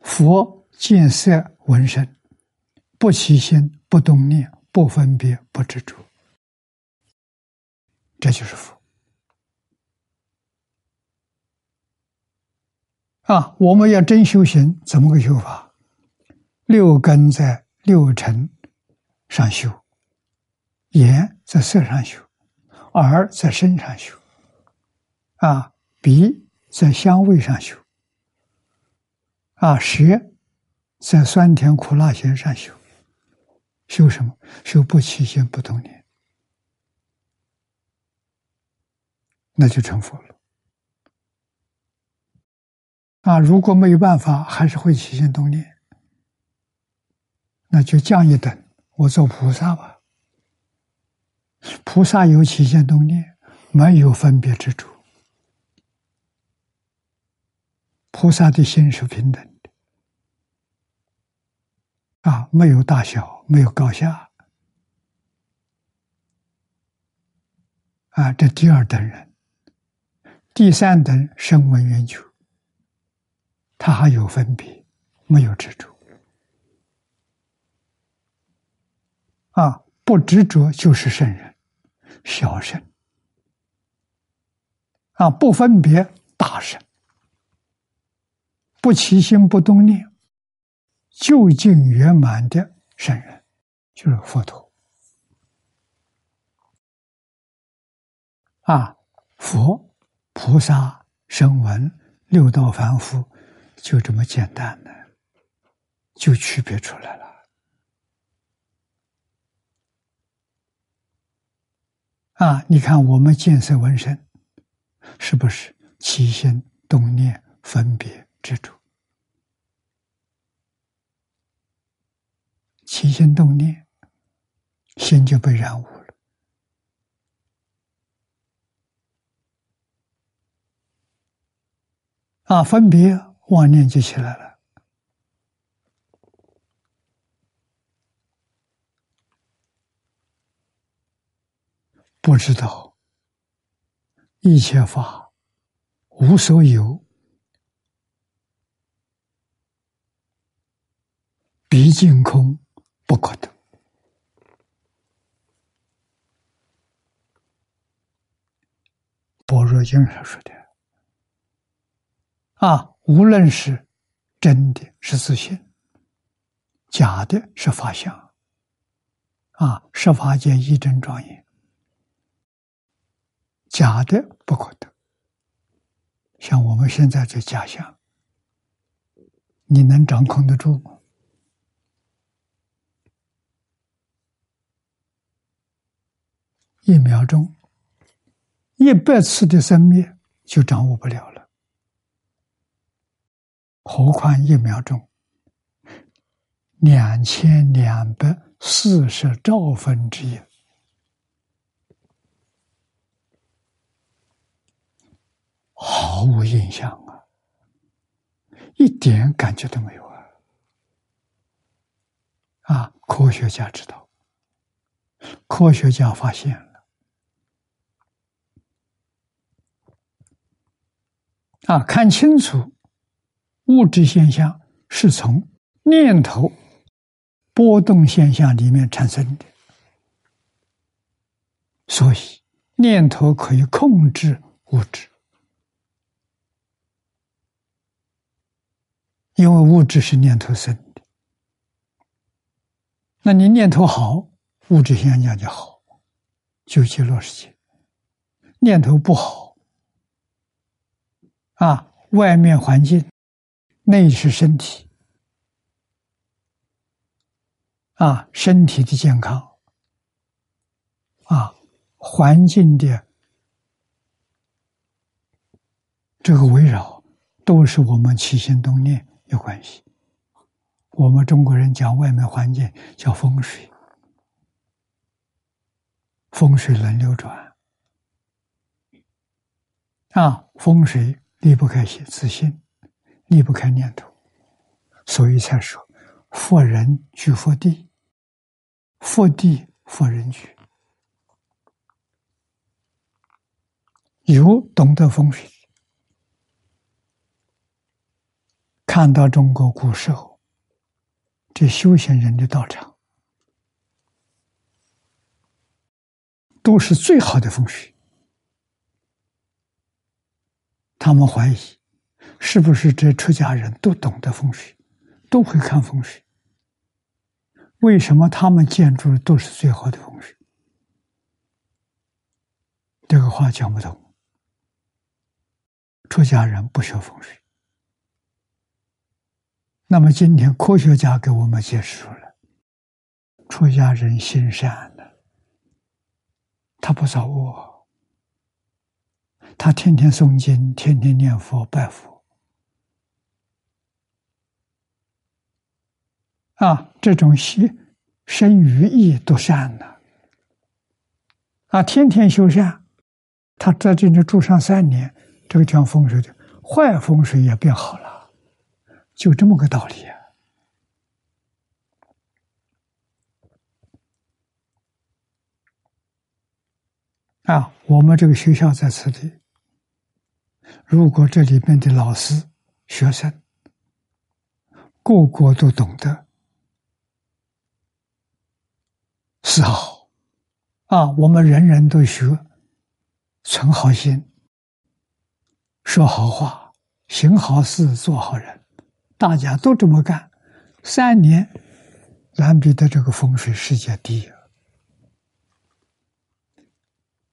佛见色闻声，不起心，不动念，不分别，不执着，这就是佛。啊，我们要真修行，怎么个修法？六根在六尘上修，眼在色上修，耳在身上修，啊，鼻在香味上修，啊，舌在酸甜苦辣咸上修。修什么？修不起心不动念，那就成佛了。啊，如果没有办法，还是会起心动念，那就降一等，我做菩萨吧。菩萨有起心动念，没有分别之处。菩萨的心是平等的，啊，没有大小，没有高下，啊，这第二等人，第三等声闻缘觉。他还有分别，没有执着啊！不执着就是圣人，小圣啊！不分别，大圣；不起心不动念，究竟圆满的圣人，就是佛陀啊！佛、菩萨、声闻、六道凡夫。就这么简单的，就区别出来了。啊，你看我们见色闻声，是不是起心动念、分别执着？起心动念，心就被染污了。啊，分别。妄念就起来了，不知道。一切法无所有，毕竟空不可得。般若经上说的。啊。无论是真的是自信，假的是法相，啊，十法界一真庄严，假的不可得。像我们现在这假象，你能掌控得住吗？一秒钟，一百次的生灭就掌握不了了。何况一秒钟，两千两百四十兆分之一，毫无印象啊，一点感觉都没有啊！啊，科学家知道，科学家发现了，啊，看清楚。物质现象是从念头波动现象里面产生的，所以念头可以控制物质，因为物质是念头生的。那你念头好，物质现象就好，就极乐世界；念头不好，啊，外面环境，内是身体，啊，身体的健康，啊，环境的这个围绕，都是我们起心动念有关系。我们中国人讲外面环境叫风水，风水轮流转，啊，风水。离不开心，自信，离不开念头，所以才说“佛人居佛地，佛地佛人居”。有懂得风水，看到中国古时候这修行人的道场，都是最好的风水。他们怀疑，是不是这出家人都懂得风水，都会看风水？为什么他们建筑都是最好的风水？这个话讲不通。出家人不学风水，那么今天科学家给我们解释出来，出家人心善的，他不造恶。他天天诵经，天天念佛拜佛，啊，这种心生于意都善的，啊，天天修善，他在这里住上三年，这个讲风水的坏风水也变好了，就这么个道理啊！啊，我们这个学校在此地。如果这里面的老师、学生个个都懂得是好啊，我们人人都学存好心、说好话、行好事、做好人，大家都这么干，三年，南比的这个风水世界第一，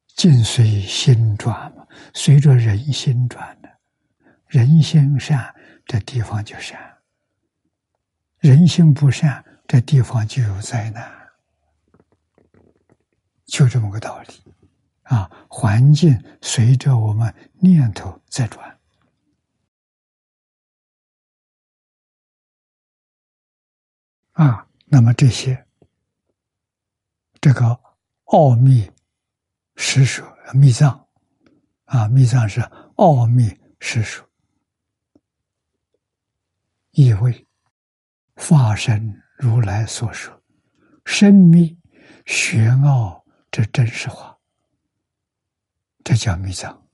境随心转嘛。随着人心转的，人心善，这地方就善；人心不善，这地方就有灾难。就这么个道理啊！环境随着我们念头在转啊，那么这些这个奥秘、施舍、秘藏。啊，密藏是奥秘实说，意味化身如来所说，深密玄奥之真实化，这叫密藏。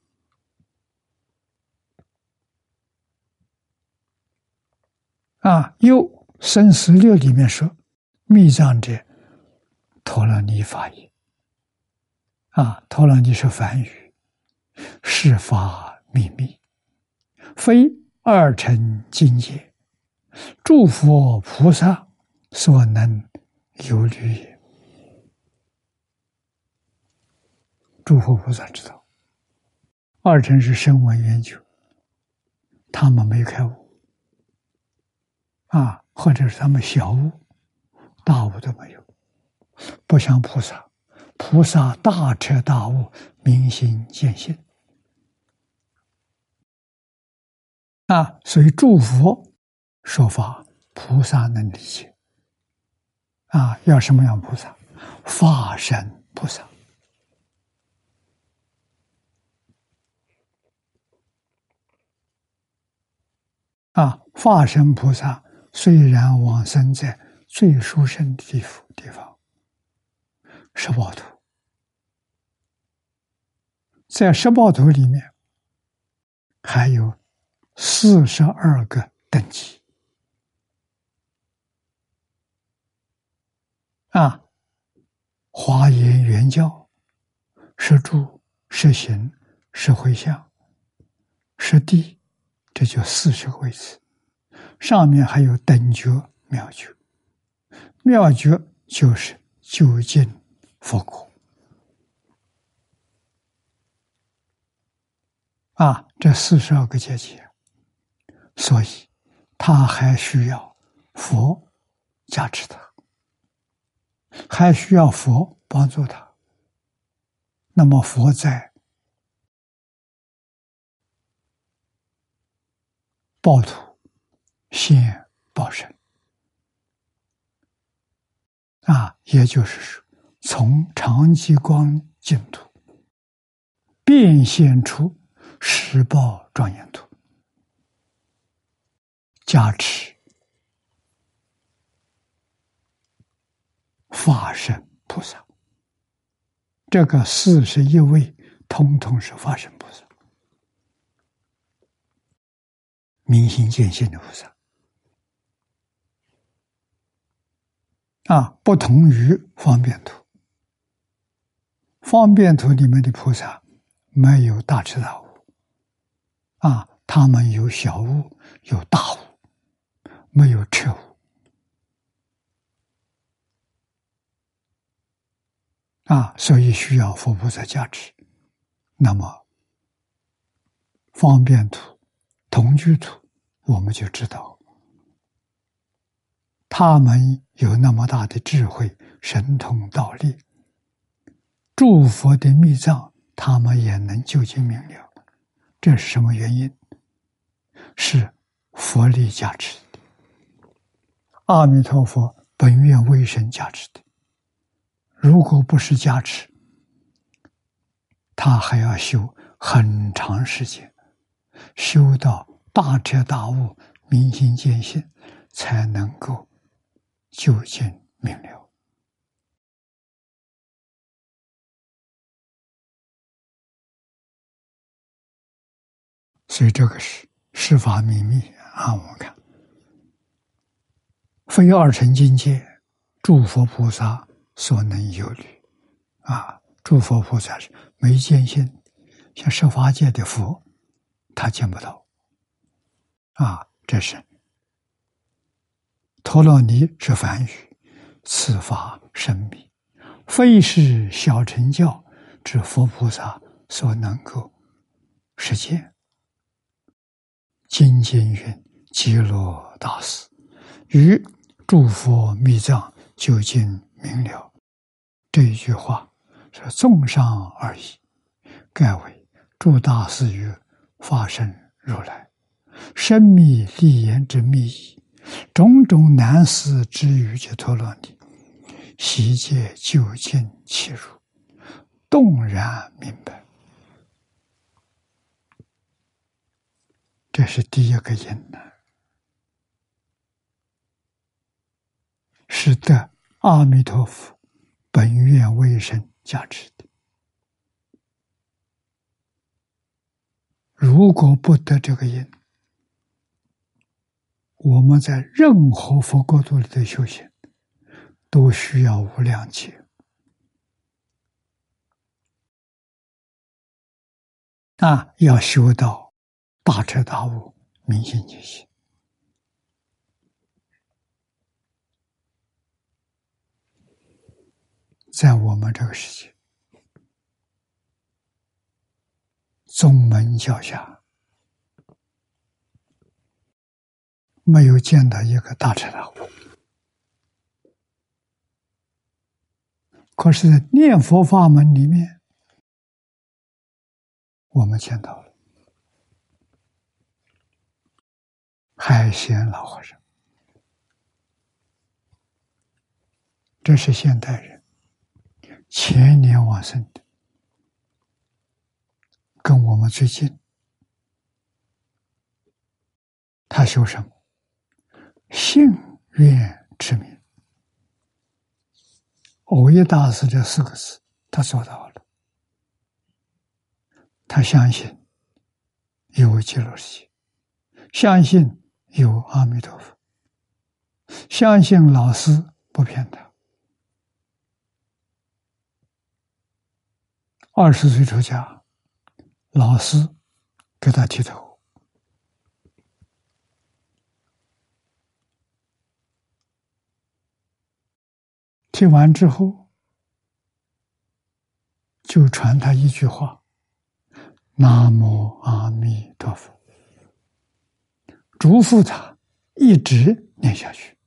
啊，又生死六里面说，密藏者，陀罗尼法也。啊，陀罗尼是梵语。事法秘密，非二乘境界，诸佛菩萨所能有虑也。诸佛菩萨知道，二乘是声闻缘觉，他们没开悟啊，或者是他们小悟，大悟都没有，不像菩萨，菩萨大彻大悟，明心见性。啊，所以祝福说法，菩萨能理解。啊，要什么样菩萨？法身菩萨。啊，法身菩萨虽然往生在最殊胜的地方，地方十八图，在十报图里面还有。四十二个等级啊！华严圆教是住是行是回向是地，这就四十个位置。上面还有等觉妙觉，妙觉就是究竟佛果。啊，这四十二个阶级，所以他还需要佛加持他，还需要佛帮助他。那么佛在暴徒现报身。啊，也就是说，从长吉光净土变现出十报庄严土，加持法身菩萨。这个四十一位，通通是法身菩萨，明心见性的菩萨。啊，不同于方便图。方便图里面的菩萨没有大彻大悟啊，他们有小悟，有大悟，没有彻悟。啊，所以需要佛菩萨加持。那么，方便图、同居图，我们就知道，他们有那么大的智慧、神通、道力，诸佛的密藏，他们也能究竟明了。这是什么原因？是佛力加持的，阿弥陀佛本愿威神加持的。如果不是加持，他还要修很长时间，修到大彻大悟、明心见性，才能够究竟明了。所以这个是释法秘密啊！我们看，非二乘境界，诸佛菩萨。所能有虑，啊！诸佛菩萨是没见性，像十法界的佛，他见不到。啊，这是陀罗尼是梵语，此法神秘，非是小乘教之佛菩萨所能够实现。金经云：“极乐大师与诸佛密藏究竟明了。”这一句话是纵上而已，盖为诸大师曰：“发生如来深密立言之密意，种种难思之语及陀罗尼，悉皆究竟其如，洞然明白。”这是第一个因呢，是得阿弥陀佛。本愿为神加持的，如果不得这个因，我们在任何佛国度里的修行，都需要无量劫啊！要修到大彻大悟、明心见性。在我们这个世界，宗门脚下没有见到一个大彻大悟，可是，在念佛法门里面，我们见到了海贤老和尚，这是现代人。前年往生的，跟我们最近，他修什么？信愿之名。偶一大师这四个字，他做到了。他相信有极乐世界，相信有阿弥陀佛，相信老师不骗他。二十岁出家，老师给他剃头，剃完之后，就传他一句话：“南无阿弥陀佛，嘱咐他一直念下去。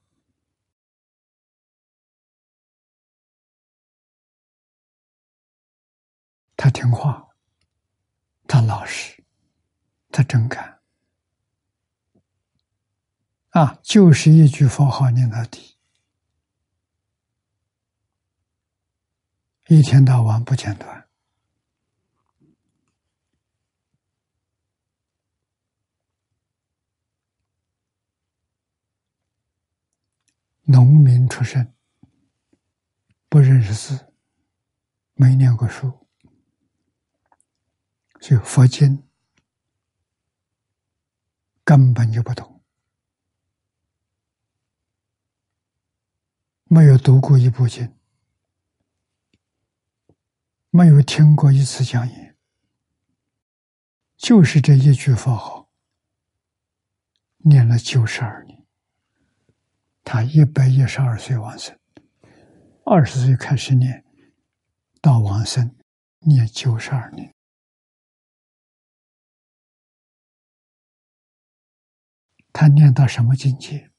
他听话，他老实，他真干。啊，就是一句佛号念到底，一天到晚不间断。农民出身，不认识字，没念过书，就佛经根本就不懂，没有读过一部经，没有听过一次讲演，就是这一句佛号，念了九十二年。他一百一十二岁往生，二十岁开始念，到往生念九十二年。他念到什么境界？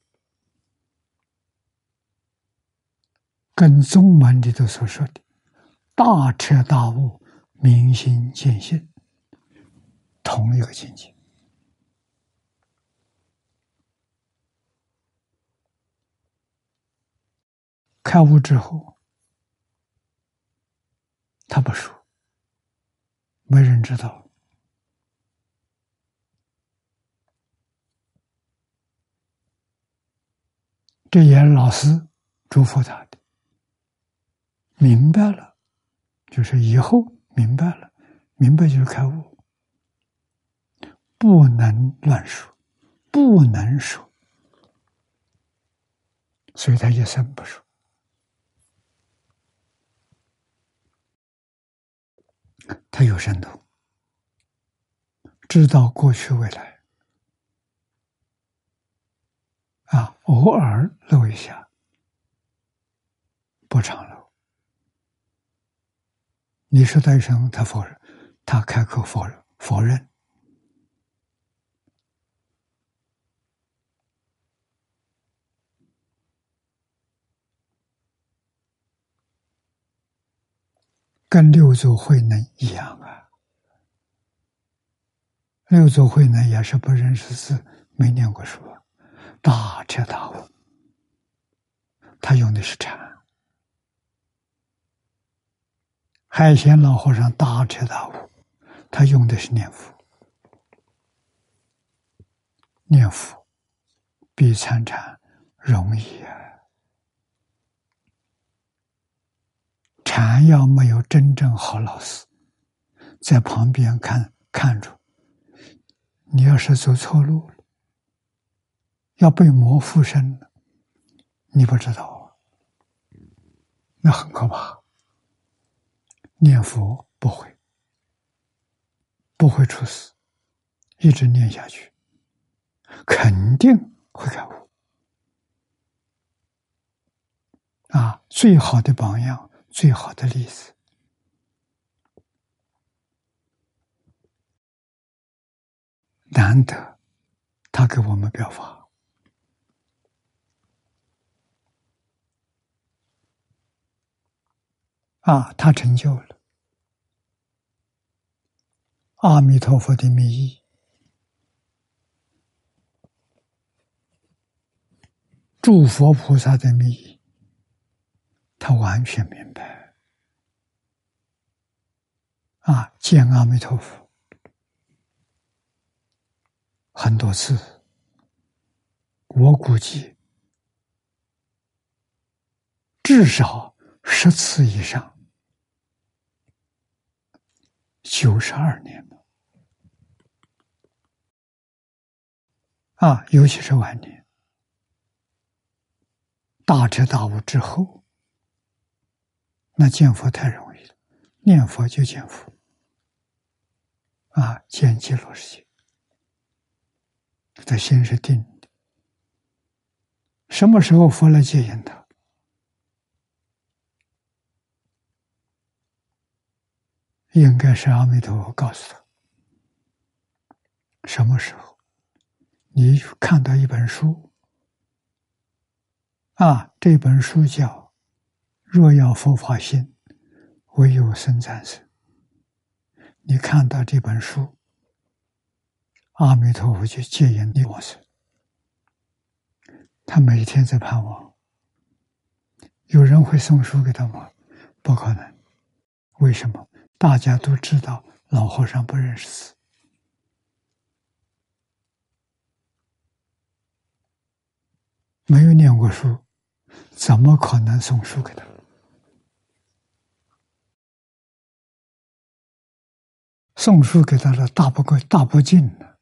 跟中文里头所说的“大彻大悟、明心见性”同一个境界。开悟之后，他不说，没人知道。这也是老师嘱咐他的，明白了，就是以后明白了，明白就是开悟，不能乱说，不能说，所以他一生不说。他有深度，知道过去未来，啊，偶尔露一下，不长。你说他一声，他否认，他开口否认，否认，跟六祖慧能一样啊。六祖慧能也是不认识字，没念过书，大彻大悟。他用的是禅。海贤老和尚大彻大悟，他用的是念佛。念佛比参禅容易啊。禅要没有真正好老师在旁边看看着，你要是走错路了，要被魔附身了，你不知道，那很可怕。念佛不会，不会出事，一直念下去，肯定会开悟。啊，最好的榜样。最好的例子，难得他给我们表法啊，他成就了阿弥陀佛的密意，诸佛菩萨的密意。他完全明白啊！见阿弥陀佛很多次，我估计至少十次以上，九十二年了啊！尤其是晚年，大彻大悟之后。那见佛太容易了，念佛就见佛，啊，见极乐世界，他心是定的。什么时候佛来接引他？应该是阿弥陀佛告诉他，什么时候？你看到一本书，啊，这本书叫《若要佛法心，唯有僧战胜》。你看到这本书，阿弥陀佛就接引你往生。他每天在盼望，有人会送书给他吗？不可能。为什么？大家都知道，老和尚不认识字。没有念过书，怎么可能送书给他？送书给他了，大不过大不敬了。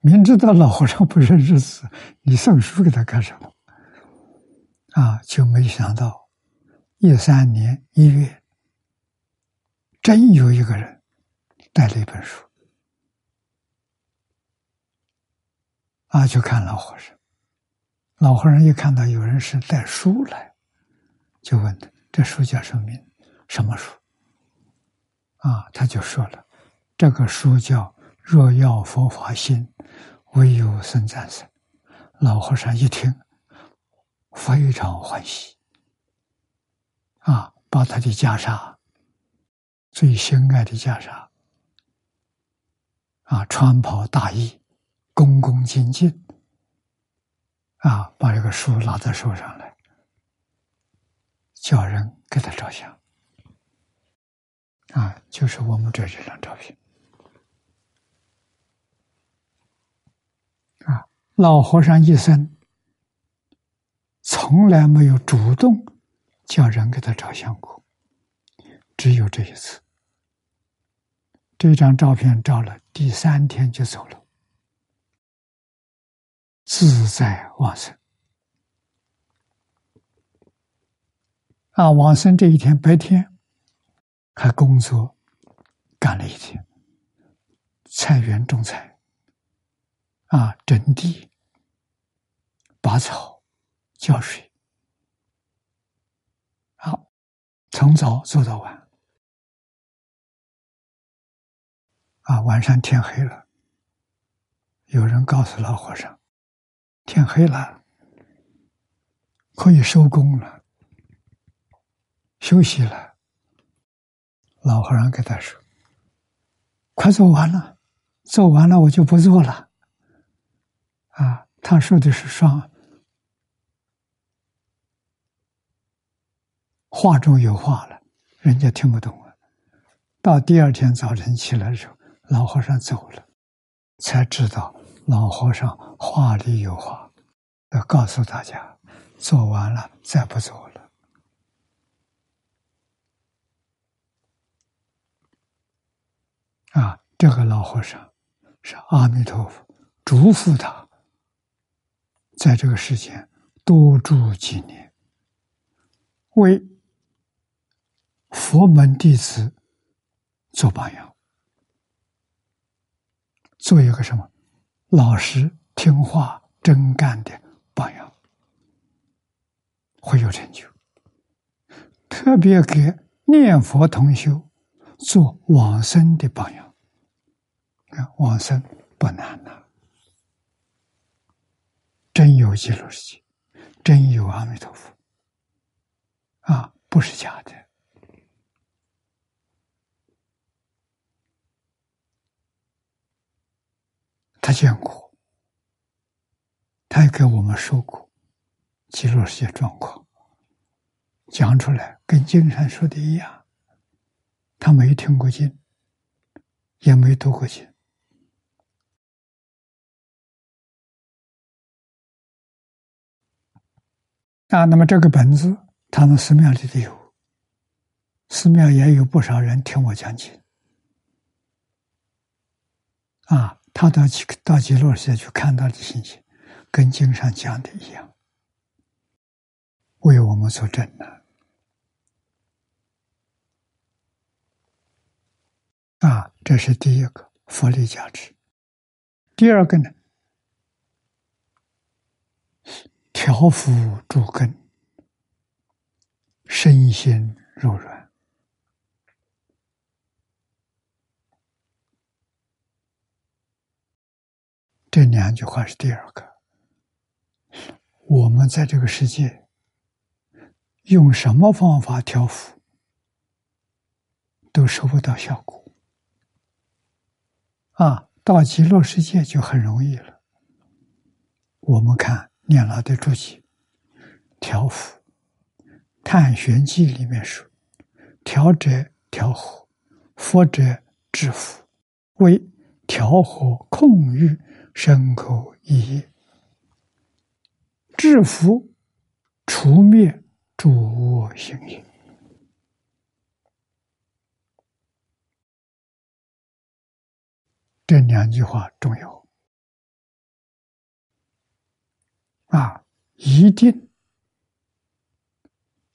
明知道老和尚不认识字，你送书给他干什么？啊，就没想到一三年一月，真有一个人带了一本书，啊，就看老和尚。老和尚一看到有人是带书来，就问他：“这书叫什么名？什么书？”啊，他就说了：“这个书叫《若要佛法心，唯有僧战胜。”老和尚一听，非常欢喜，啊，把他的袈裟，最心爱的袈裟，啊，穿袍大衣，恭恭敬敬。啊，把这个书拿在手上来，叫人给他照相。啊，就是我们这这张照片。啊，老和尚一生从来没有主动叫人给他照相过，只有这一次。这张照片照了第三天就走了。自在往生啊！往生这一天白天还工作干了一天，菜园种菜啊，整地、拔草、浇水，好，从早做到晚啊！晚上天黑了，有人告诉老和尚。天黑了，可以收工了，休息了。老和尚给他说：“快做完了，做完了我就不做了。”啊，他说的是双话中有话了，人家听不懂啊。到第二天早晨起来的时候，老和尚走了，才知道。老和尚话里有话，要告诉大家：做完了，再不做了。啊，这个老和尚是阿弥陀佛嘱咐他，在这个世间多住几年，为佛门弟子做榜样，做一个什么？老实、听话、真干的榜样，会有成就。特别给念佛同修做往生的榜样。看往生不难呐，真有极乐世界，真有阿弥陀佛，啊，不是假的。他见过，他也给我们说过极乐世界状况，讲出来跟经上说的一样。他没听过经，也没读过经啊。那么这个本子，他们寺庙里头有，寺庙也有不少人听我讲经啊。他到极到极乐世界去看到的信息，跟经上讲的一样，为我们作证的。啊，这是第一个佛力价值。第二个呢，调伏诸根，身心柔软。这两句话是第二个。我们在这个世界用什么方法调伏，都收不到效果。啊，到极乐世界就很容易了。我们看念老的注解，调伏，《探玄记》里面说：“调者调和，佛者制伏，为调和空欲生口意制服除灭诸恶行业。”这两句话重要啊！一定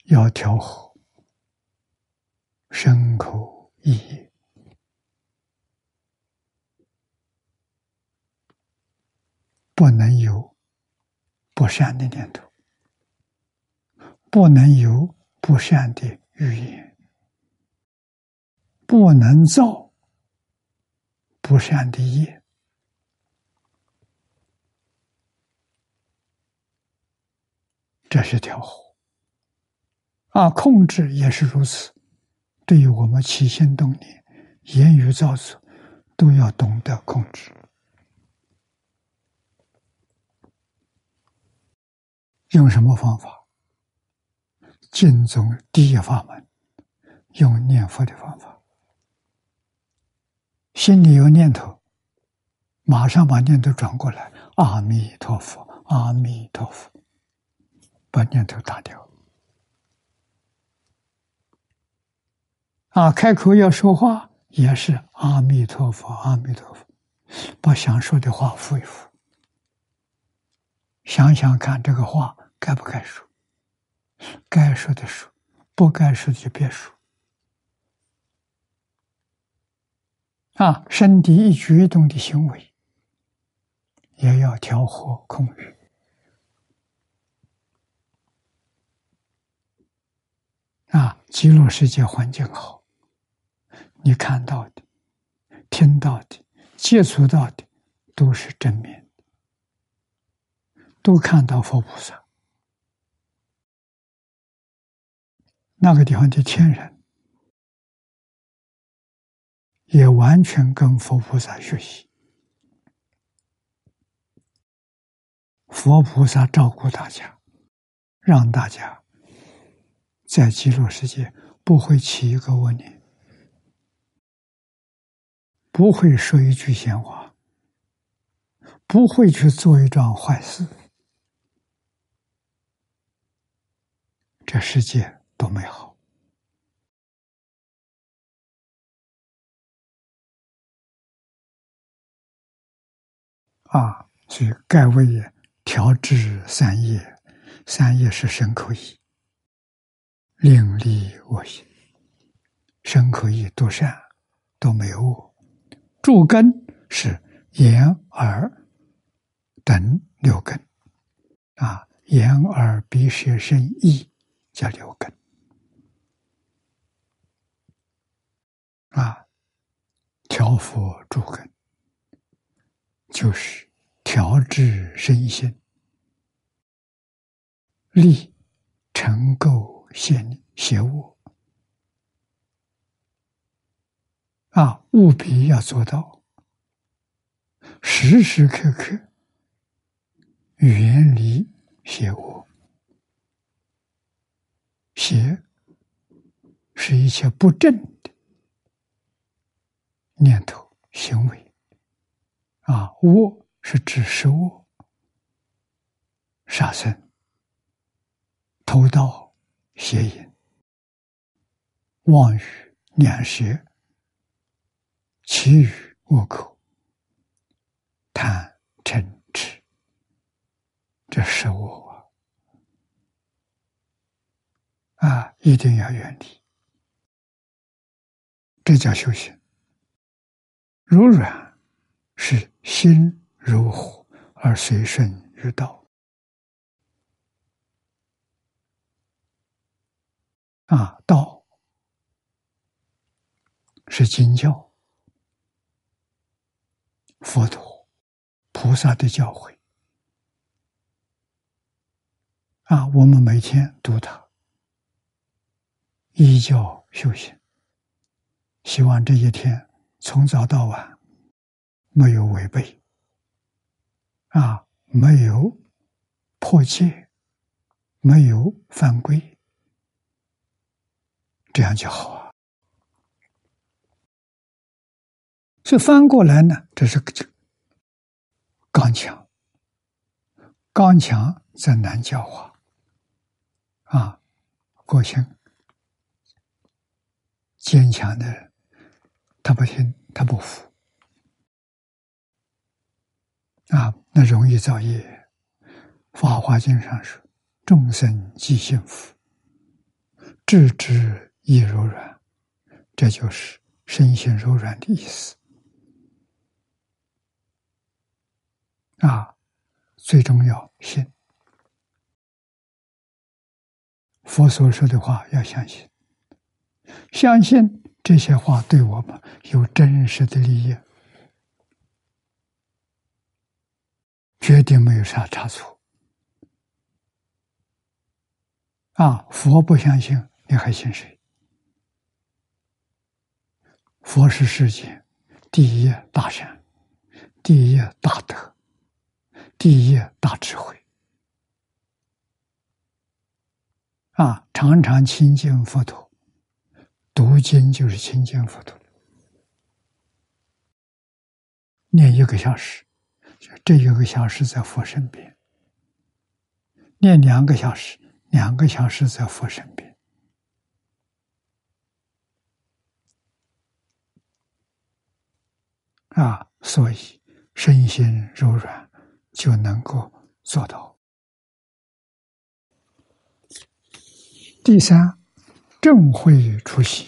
要调和身口意，不能有不善的念头，不能有不善的语言，不能造。不善的业这是条河啊，控制也是如此。对于我们起心动念、言语造作，都要懂得控制。用什么方法？净宗第一法门，用念佛的方法。心里有念头，马上把念头转过来。阿弥陀佛，阿弥陀佛，把念头打掉。啊，开口要说话也是阿弥陀佛，阿弥陀佛，把想说的话复一复。想想看，这个话该不该说？该说的说，不该说的就别说。啊，身体一举一动的行为，也要调和空欲。啊，极乐世界环境好，你看到的、听到的、接触到的，都是正面的，都看到佛菩萨。那个地方的天人。也完全跟佛菩萨学习，佛菩萨照顾大家，让大家在极乐世界不会起一个恶念，不会说一句闲话，不会去做一桩坏事，这世界多美好。啊，所以盖为调制三业，三业是身口意，另立我心，身口意多善，都没有恶。主根是眼耳等六根，啊，眼耳鼻舌身意叫六根，啊，调伏诸根。就是调制身心，力成垢邪邪物啊！务必要做到，时时刻刻远离邪物。邪是一切不正念头行为。啊，恶是指食恶、杀生、偷盗、邪淫、妄语、两舌、绮语、恶口、贪嗔痴，这是我啊，一定要远离。这叫修行，柔软。是心如火而随顺于道啊，道是经教，佛陀、菩萨的教诲啊，我们每天读它，依教修行。希望这一天从早到晚没有违背啊，没有破戒，没有犯规，这样就好啊。所以翻过来呢，这是刚强，刚强则难教化啊，个性坚强的人。他不听，他不服，啊，那容易造业。《法华经》上说：“众生即幸福，智之亦柔软。”这就是身心柔软的意思。啊，最重要信佛所说的话，要相信，相信。这些话对我们有真实的利益，绝对没有啥差错。啊，佛不相信，你还信谁？佛是世界第一大善，第一大德，第一大智慧。啊，常常亲近佛陀。读经就是清净佛陀，念一个小时，这一个小时在佛身边；念两个小时，两个小时在佛身边。啊，所以身心柔软就能够做到。第三。正会出席，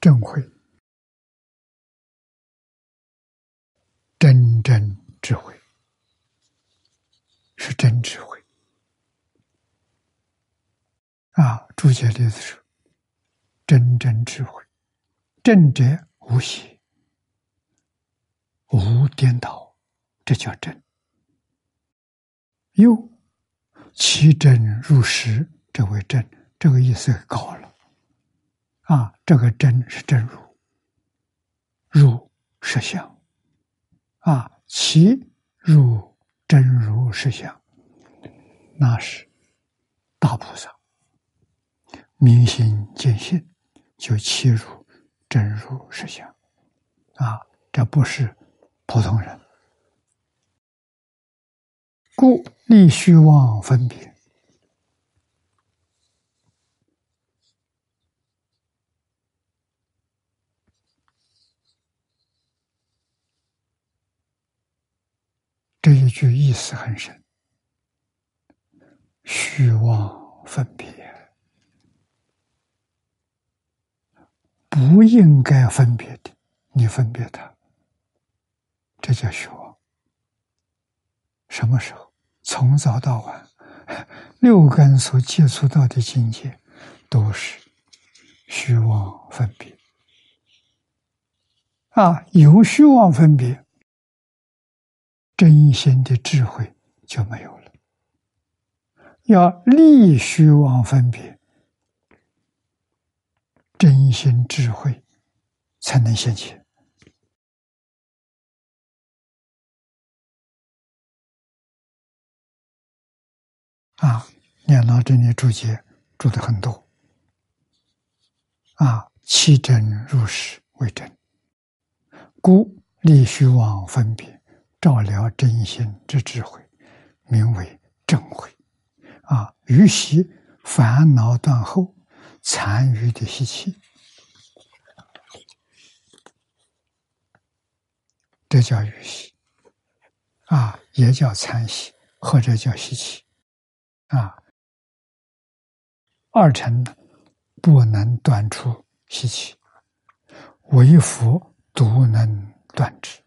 正会，真正智慧是真智慧啊！注解的是真正智慧，正者无邪。无颠倒，这叫真。又其真入实，这为真，这个意思高了。啊，这个真是真如，入实相。啊，其入真如实相，那是大菩萨明心见性，就切入真如实相。啊，这不是。普通人，故立虚妄分别，这一句意思很深。虚妄分别，不应该分别的，你分别它。这叫虚妄。什么时候？从早到晚，六根所接触到的境界，都是虚妄分别。啊，有虚妄分别，真心的智慧就没有了。要立虚妄分别，真心智慧才能现前。啊，念老这里注解注的很多。啊，气真入实为真，故立虚妄分别，照料真心之智慧，名为正慧。啊，于习烦恼断后残余的习气，这叫余习。啊，也叫残习，或者叫习气。啊，二尘不能断出习气，唯佛独能断之。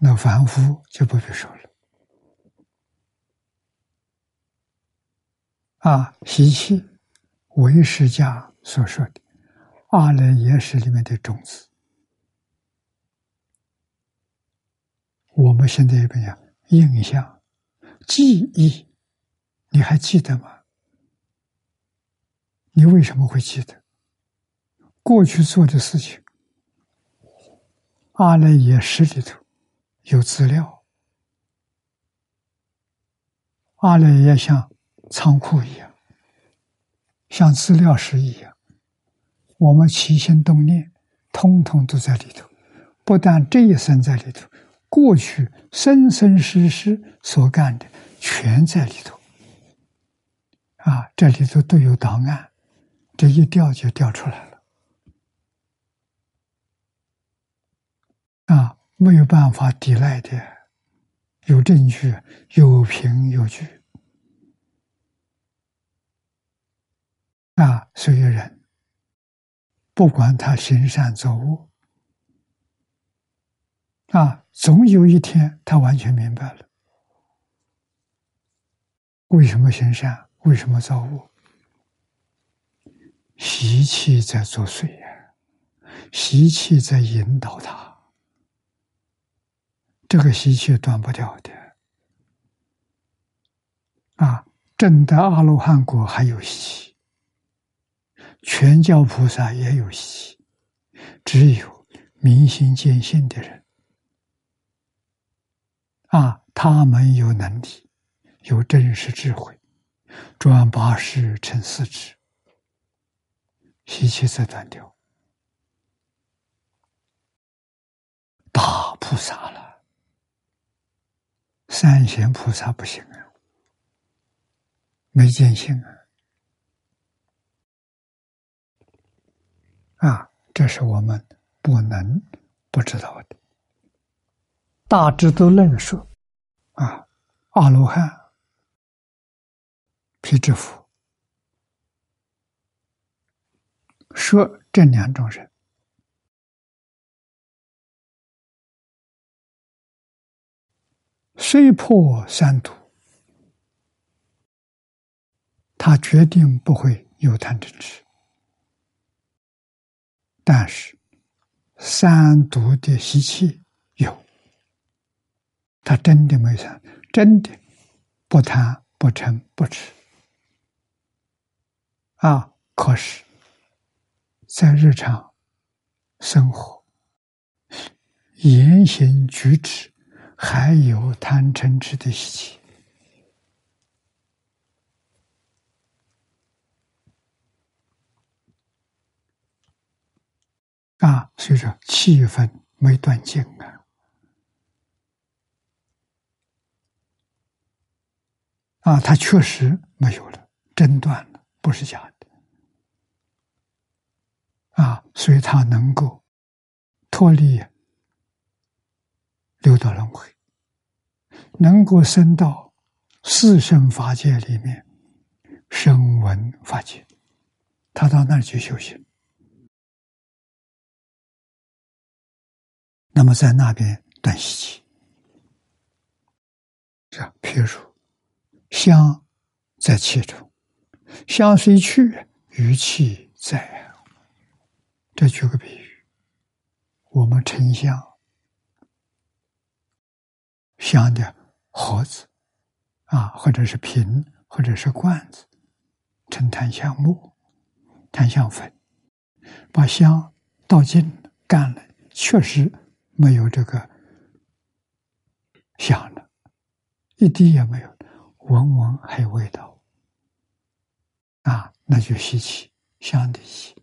那凡夫就不必说了。啊，习气，为释家所说的阿赖耶识里面的种子，我们现在怎么样？印象、记忆，你还记得吗？你为什么会记得过去做的事情？阿赖耶识里头有资料，阿赖耶像仓库一样，像资料室一样，我们起心动念，通通都在里头。不但这一生在里头。过去生生世世所干的，全在里头。啊，这里头都有档案，这一调就调出来了。啊，没有办法抵赖的，有证据，有凭有据。啊，所以人，不管他行善作恶，啊。总有一天，他完全明白了为什么行善，为什么造恶。习气在作祟呀，习气在引导他，这个习气断不掉的。啊，正得阿罗汉果还有习气，全教菩萨也有习，只有明心见性的人。啊，他们有能力，有真实智慧，转八世成四智，习气则断掉。大菩萨了，三贤菩萨不行啊，没见性啊，啊，这是我们不能不知道的。大致都论述，啊，阿罗汉、辟支佛，说这两种人，虽破三毒，他决定不会有贪嗔痴，但是三毒的习气有。他真的没贪，真的不贪不嗔不痴啊！可是，在日常生活、言行举止，还有贪嗔痴的习气啊！所以说，气氛没断尽啊。啊，他确实没有了，真断了，不是假的。啊，所以他能够脱离六道轮回，能够升到四圣法界里面，声闻法界，他到那儿去修行。那么在那边断习气，是吧？譬如。香在其中，香虽去，余气在。这举个比喻，我们沉香，香的盒子啊，或者是瓶，或者是罐子，沉檀香木、檀香粉，把香倒进干了，确实没有这个香的，一滴也没有。闻闻还有味道，啊，那就稀奇香的稀。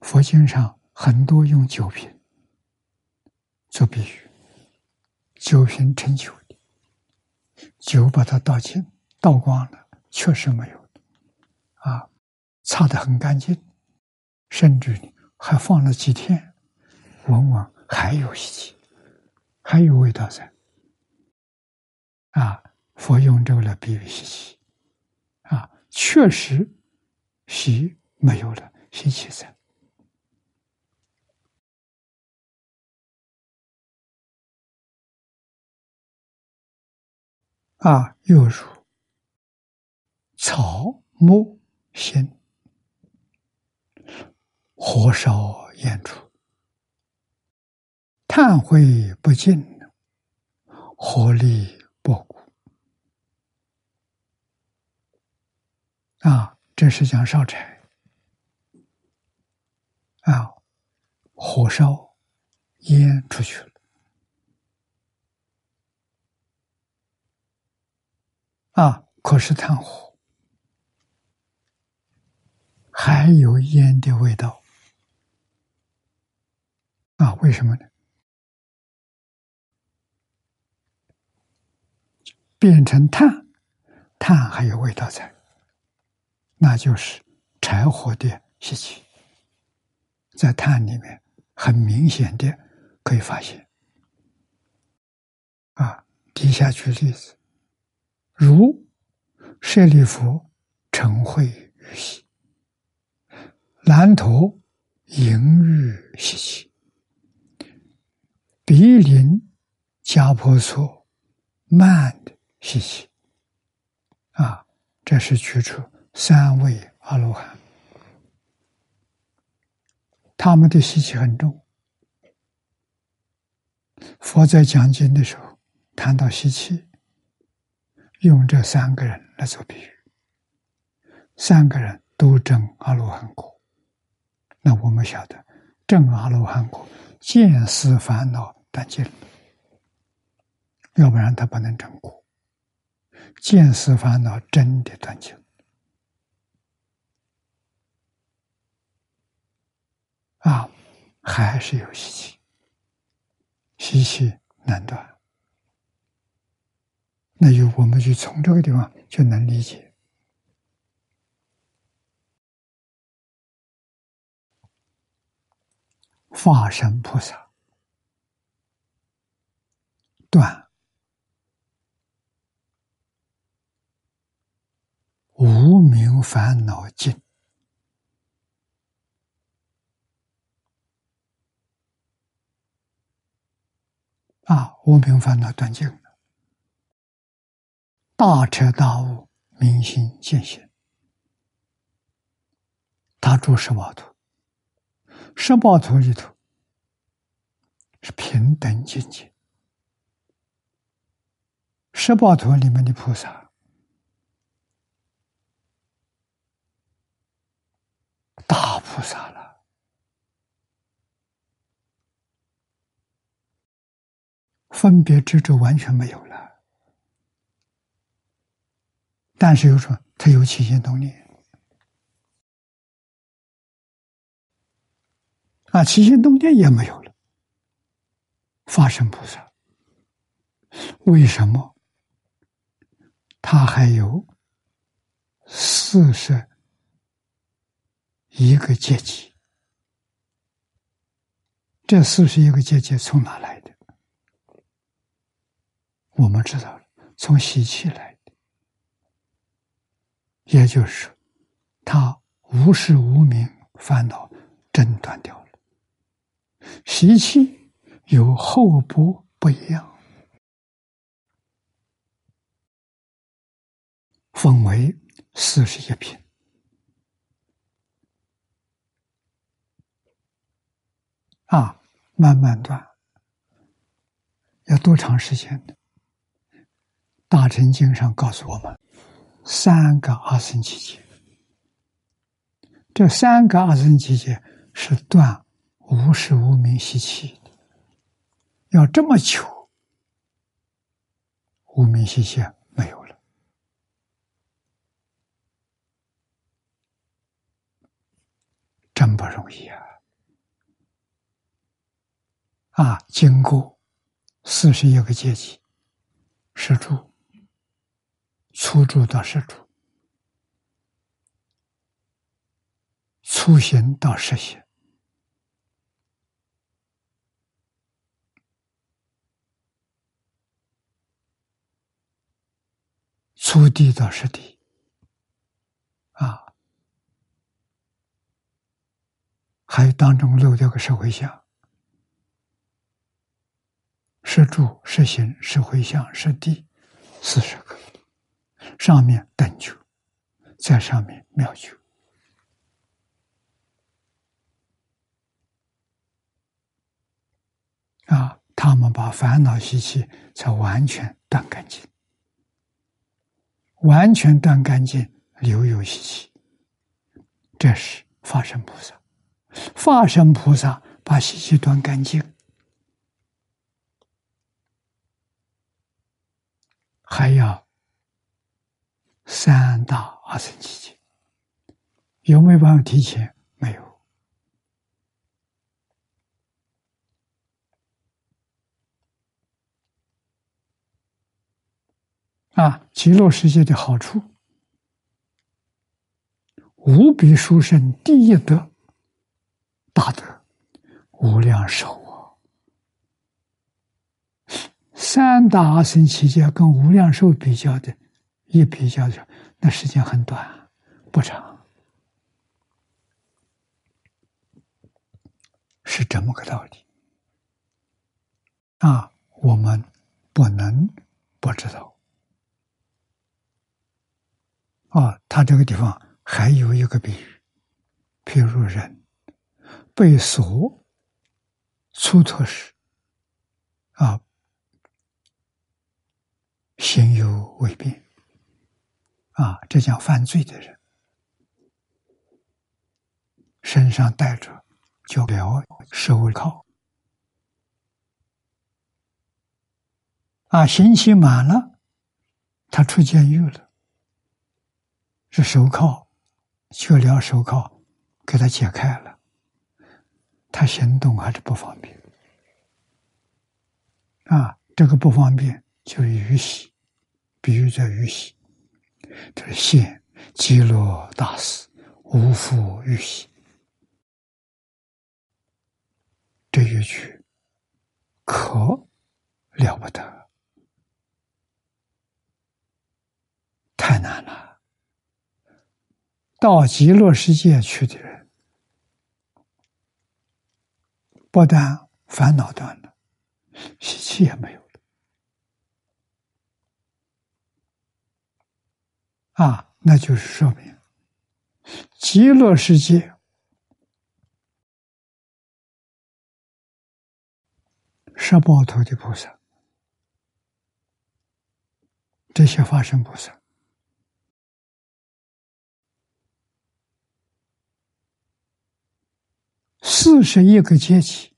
佛经上很多用酒瓶做比喻，酒瓶盛酒的，酒把它倒进倒光了，确实没有，啊，擦的很干净，甚至还放了几天，闻闻还有习气，还有味道在。啊，佛用这个来比喻习气，啊，确实习没有了，习气在。啊，又如草木心，火烧烟出。炭灰不尽，火力不谷。啊，这是讲烧柴啊，火烧烟出去了。啊！可是炭火还有烟的味道啊？为什么呢？变成碳，碳还有味道在，那就是柴火的吸气，在碳里面很明显的可以发现。啊，底下举例子。如舍利弗晨会于息，南陀盈欲习气，鼻林迦婆娑慢的习气，啊，这是举出三位阿罗汉，他们的习气很重。佛在讲经的时候谈到习气。用这三个人来做比喻，三个人都证阿罗汉果。那我们晓得，证阿罗汉果，见思烦恼断尽，要不然他不能证果。见思烦恼真的断尽，啊，还是有习气，习气难断。那就我们就从这个地方就能理解，化身菩萨断无名烦恼尽啊，无名烦恼断尽。大彻大悟，明心见性。他住十八图，十八图里头是平等境界。十八图里面的菩萨，大菩萨了，分别执着完全没有了。但是又说他有起心动念啊，起心动念也没有了。发生菩萨，为什么他还有四十一个阶级？这四十一个阶级从哪来的？我们知道了，从习气来的。也就是，他无事无名烦恼真断掉了，习气有后补不一样，分为四十一品啊，慢慢断，要多长时间呢？大乘经上告诉我们。三个阿僧祇劫，这三个阿僧祇劫是断无始无明习气的，要这么久，无明习气没有了，真不容易啊！啊，经过四十一个阶级，十住。初住到实住，初行到实行，初地到实地，啊，还有当中漏掉个社会相，实住、实行、实回向、实地，四十个。上面等觉，在上面妙觉。啊，他们把烦恼习气才完全断干净，完全断干净，留有习气。这是法身菩萨，法身菩萨把习气断干净，还要三大阿僧祇劫，有没有办法提前？没有。啊，极乐世界的好处，无比殊胜，第一德，大德，无量寿！三大阿僧祇劫跟无量寿比较的，一比较的，那时间很短，不长，是这么个道理。啊，我们不能不知道。啊，他这个地方还有一个比喻，譬如人被锁出脱时，啊，心有未变，啊，这叫犯罪的人，身上带着就表手铐，啊，刑期满了，他出监狱了。是手铐，就了手铐，给他解开了，他行动还是不方便。啊，这个不方便就是鱼洗，比喻这鱼洗，这是现极乐大师无复玉洗。这一句可了不得，太难了。到极乐世界去的人，不但烦恼断了，习气也没有了。啊，那就是说明极乐世界十八头的菩萨，这些化身菩萨。四十一个阶级，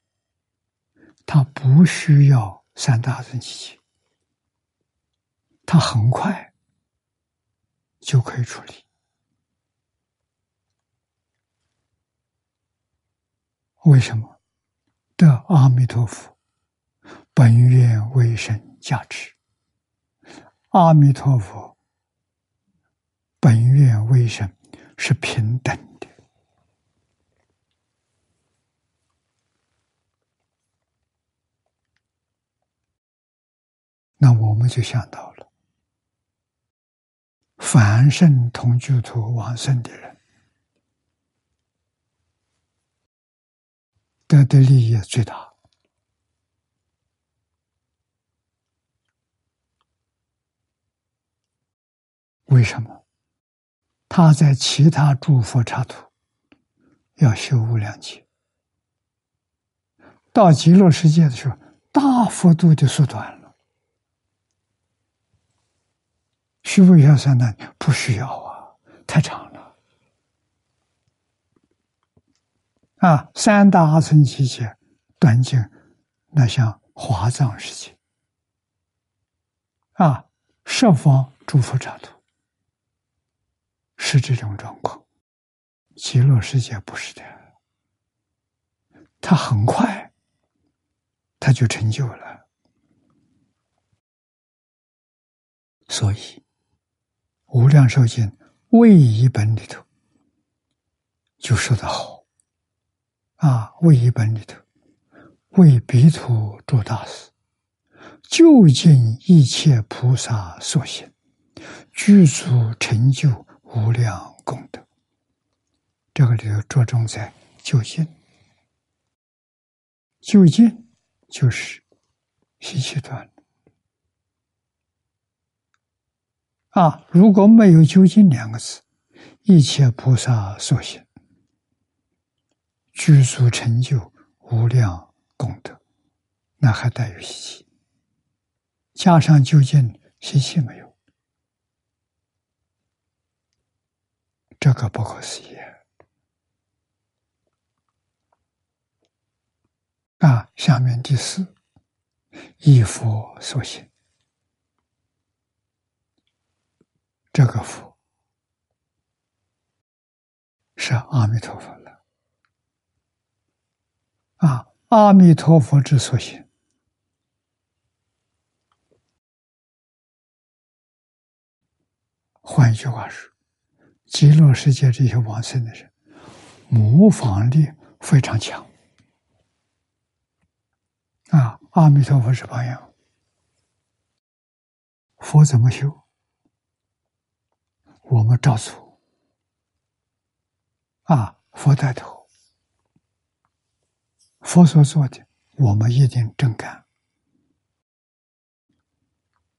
他不需要三大人机器，他很快就可以处理。为什么？得阿弥陀佛本愿为神加持，阿弥陀佛本愿为神是平等的。那我们就想到了，凡圣同居土往生的人，得的利益最大。为什么？他在其他诸佛刹土要修无量劫，到极乐世界的时候，大幅度的缩短了。需不需要三大？不需要啊，太长了。啊，三大阿僧祇劫断尽，那像华藏世界啊，十方诸佛刹土是这种状况。极乐世界不是的，他很快，他就成就了，所以。无量寿经为一本里头就说的好啊，为一本里头为彼土诸大事，就近一切菩萨所行，具足成就无量功德。这个里头着重在就近，就近就是习气断。啊，如果没有究竟两个字，一切菩萨所行，具足成就无量功德，那还带有习气。加上究竟，习气没有，这个不可思议啊！下面第四，依佛所行。这个佛是阿弥陀佛了啊！阿弥陀佛之所行，换一句话说，极乐世界这些往生的人，模仿力非常强啊！阿弥陀佛是榜样，佛怎么修？我们照做啊！佛带头，佛所做的，我们一定正干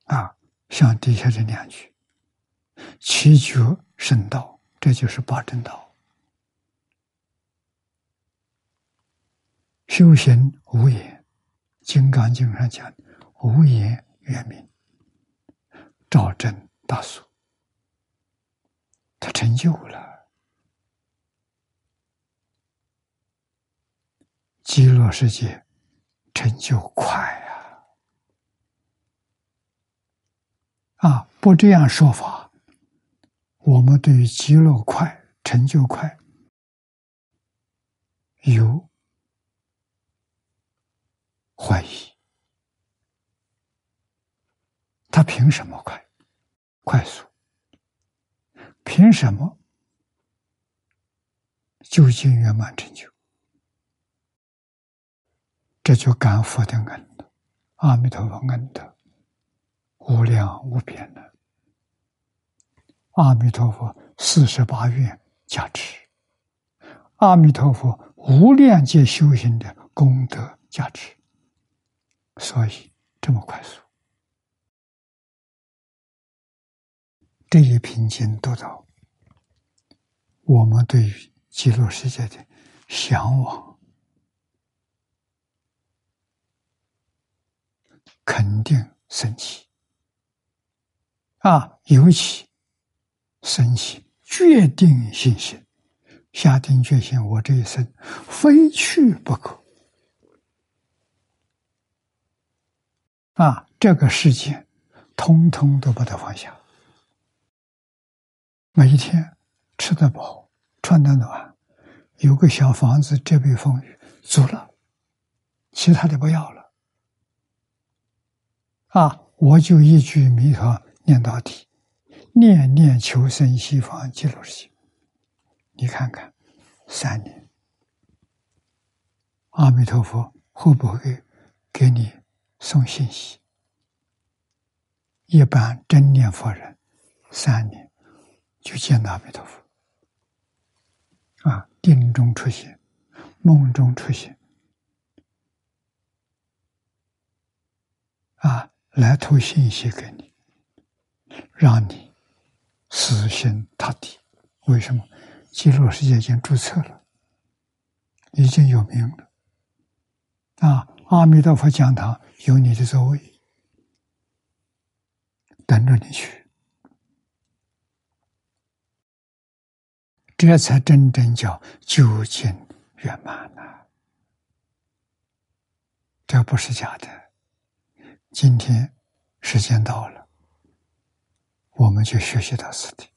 啊！像底下这两句：“七觉圣道”，这就是八正道。修行无言，《金刚经》上讲：“无言圆明，照正大俗。”他成就了极乐世界，成就快啊！啊，不这样说法，我们对于极乐快、成就快有怀疑。他凭什么快、快速？凭什么究竟圆满成就？这就感佛的恩德，阿弥陀佛恩德无量无边的。阿弥陀佛四十八愿加持，阿弥陀佛无量劫修行的功德加持，所以这么快速。这一品经读到，我们对于极乐世界的向往，肯定升起啊！尤其升起决定信心，下定决心，我这一生非去不可啊！这个世界，通通都不得放下。每一天吃得饱，穿得暖，有个小房子遮蔽风雨，足了，其他的不要了。啊，我就一句弥陀念到底，念念求生西方极乐世界。你看看，三年，阿弥陀佛会不会给你送信息？一般真念佛人，三年。就见阿弥陀佛，啊，定中出现，梦中出现，啊，来投信息给你，让你死心塌地。为什么？极乐世界已经注册了，已经有名了。啊，阿弥陀佛讲堂有你的座位，等着你去。这才真正叫究竟圆满呐！这不是假的。今天时间到了，我们就学习到此地。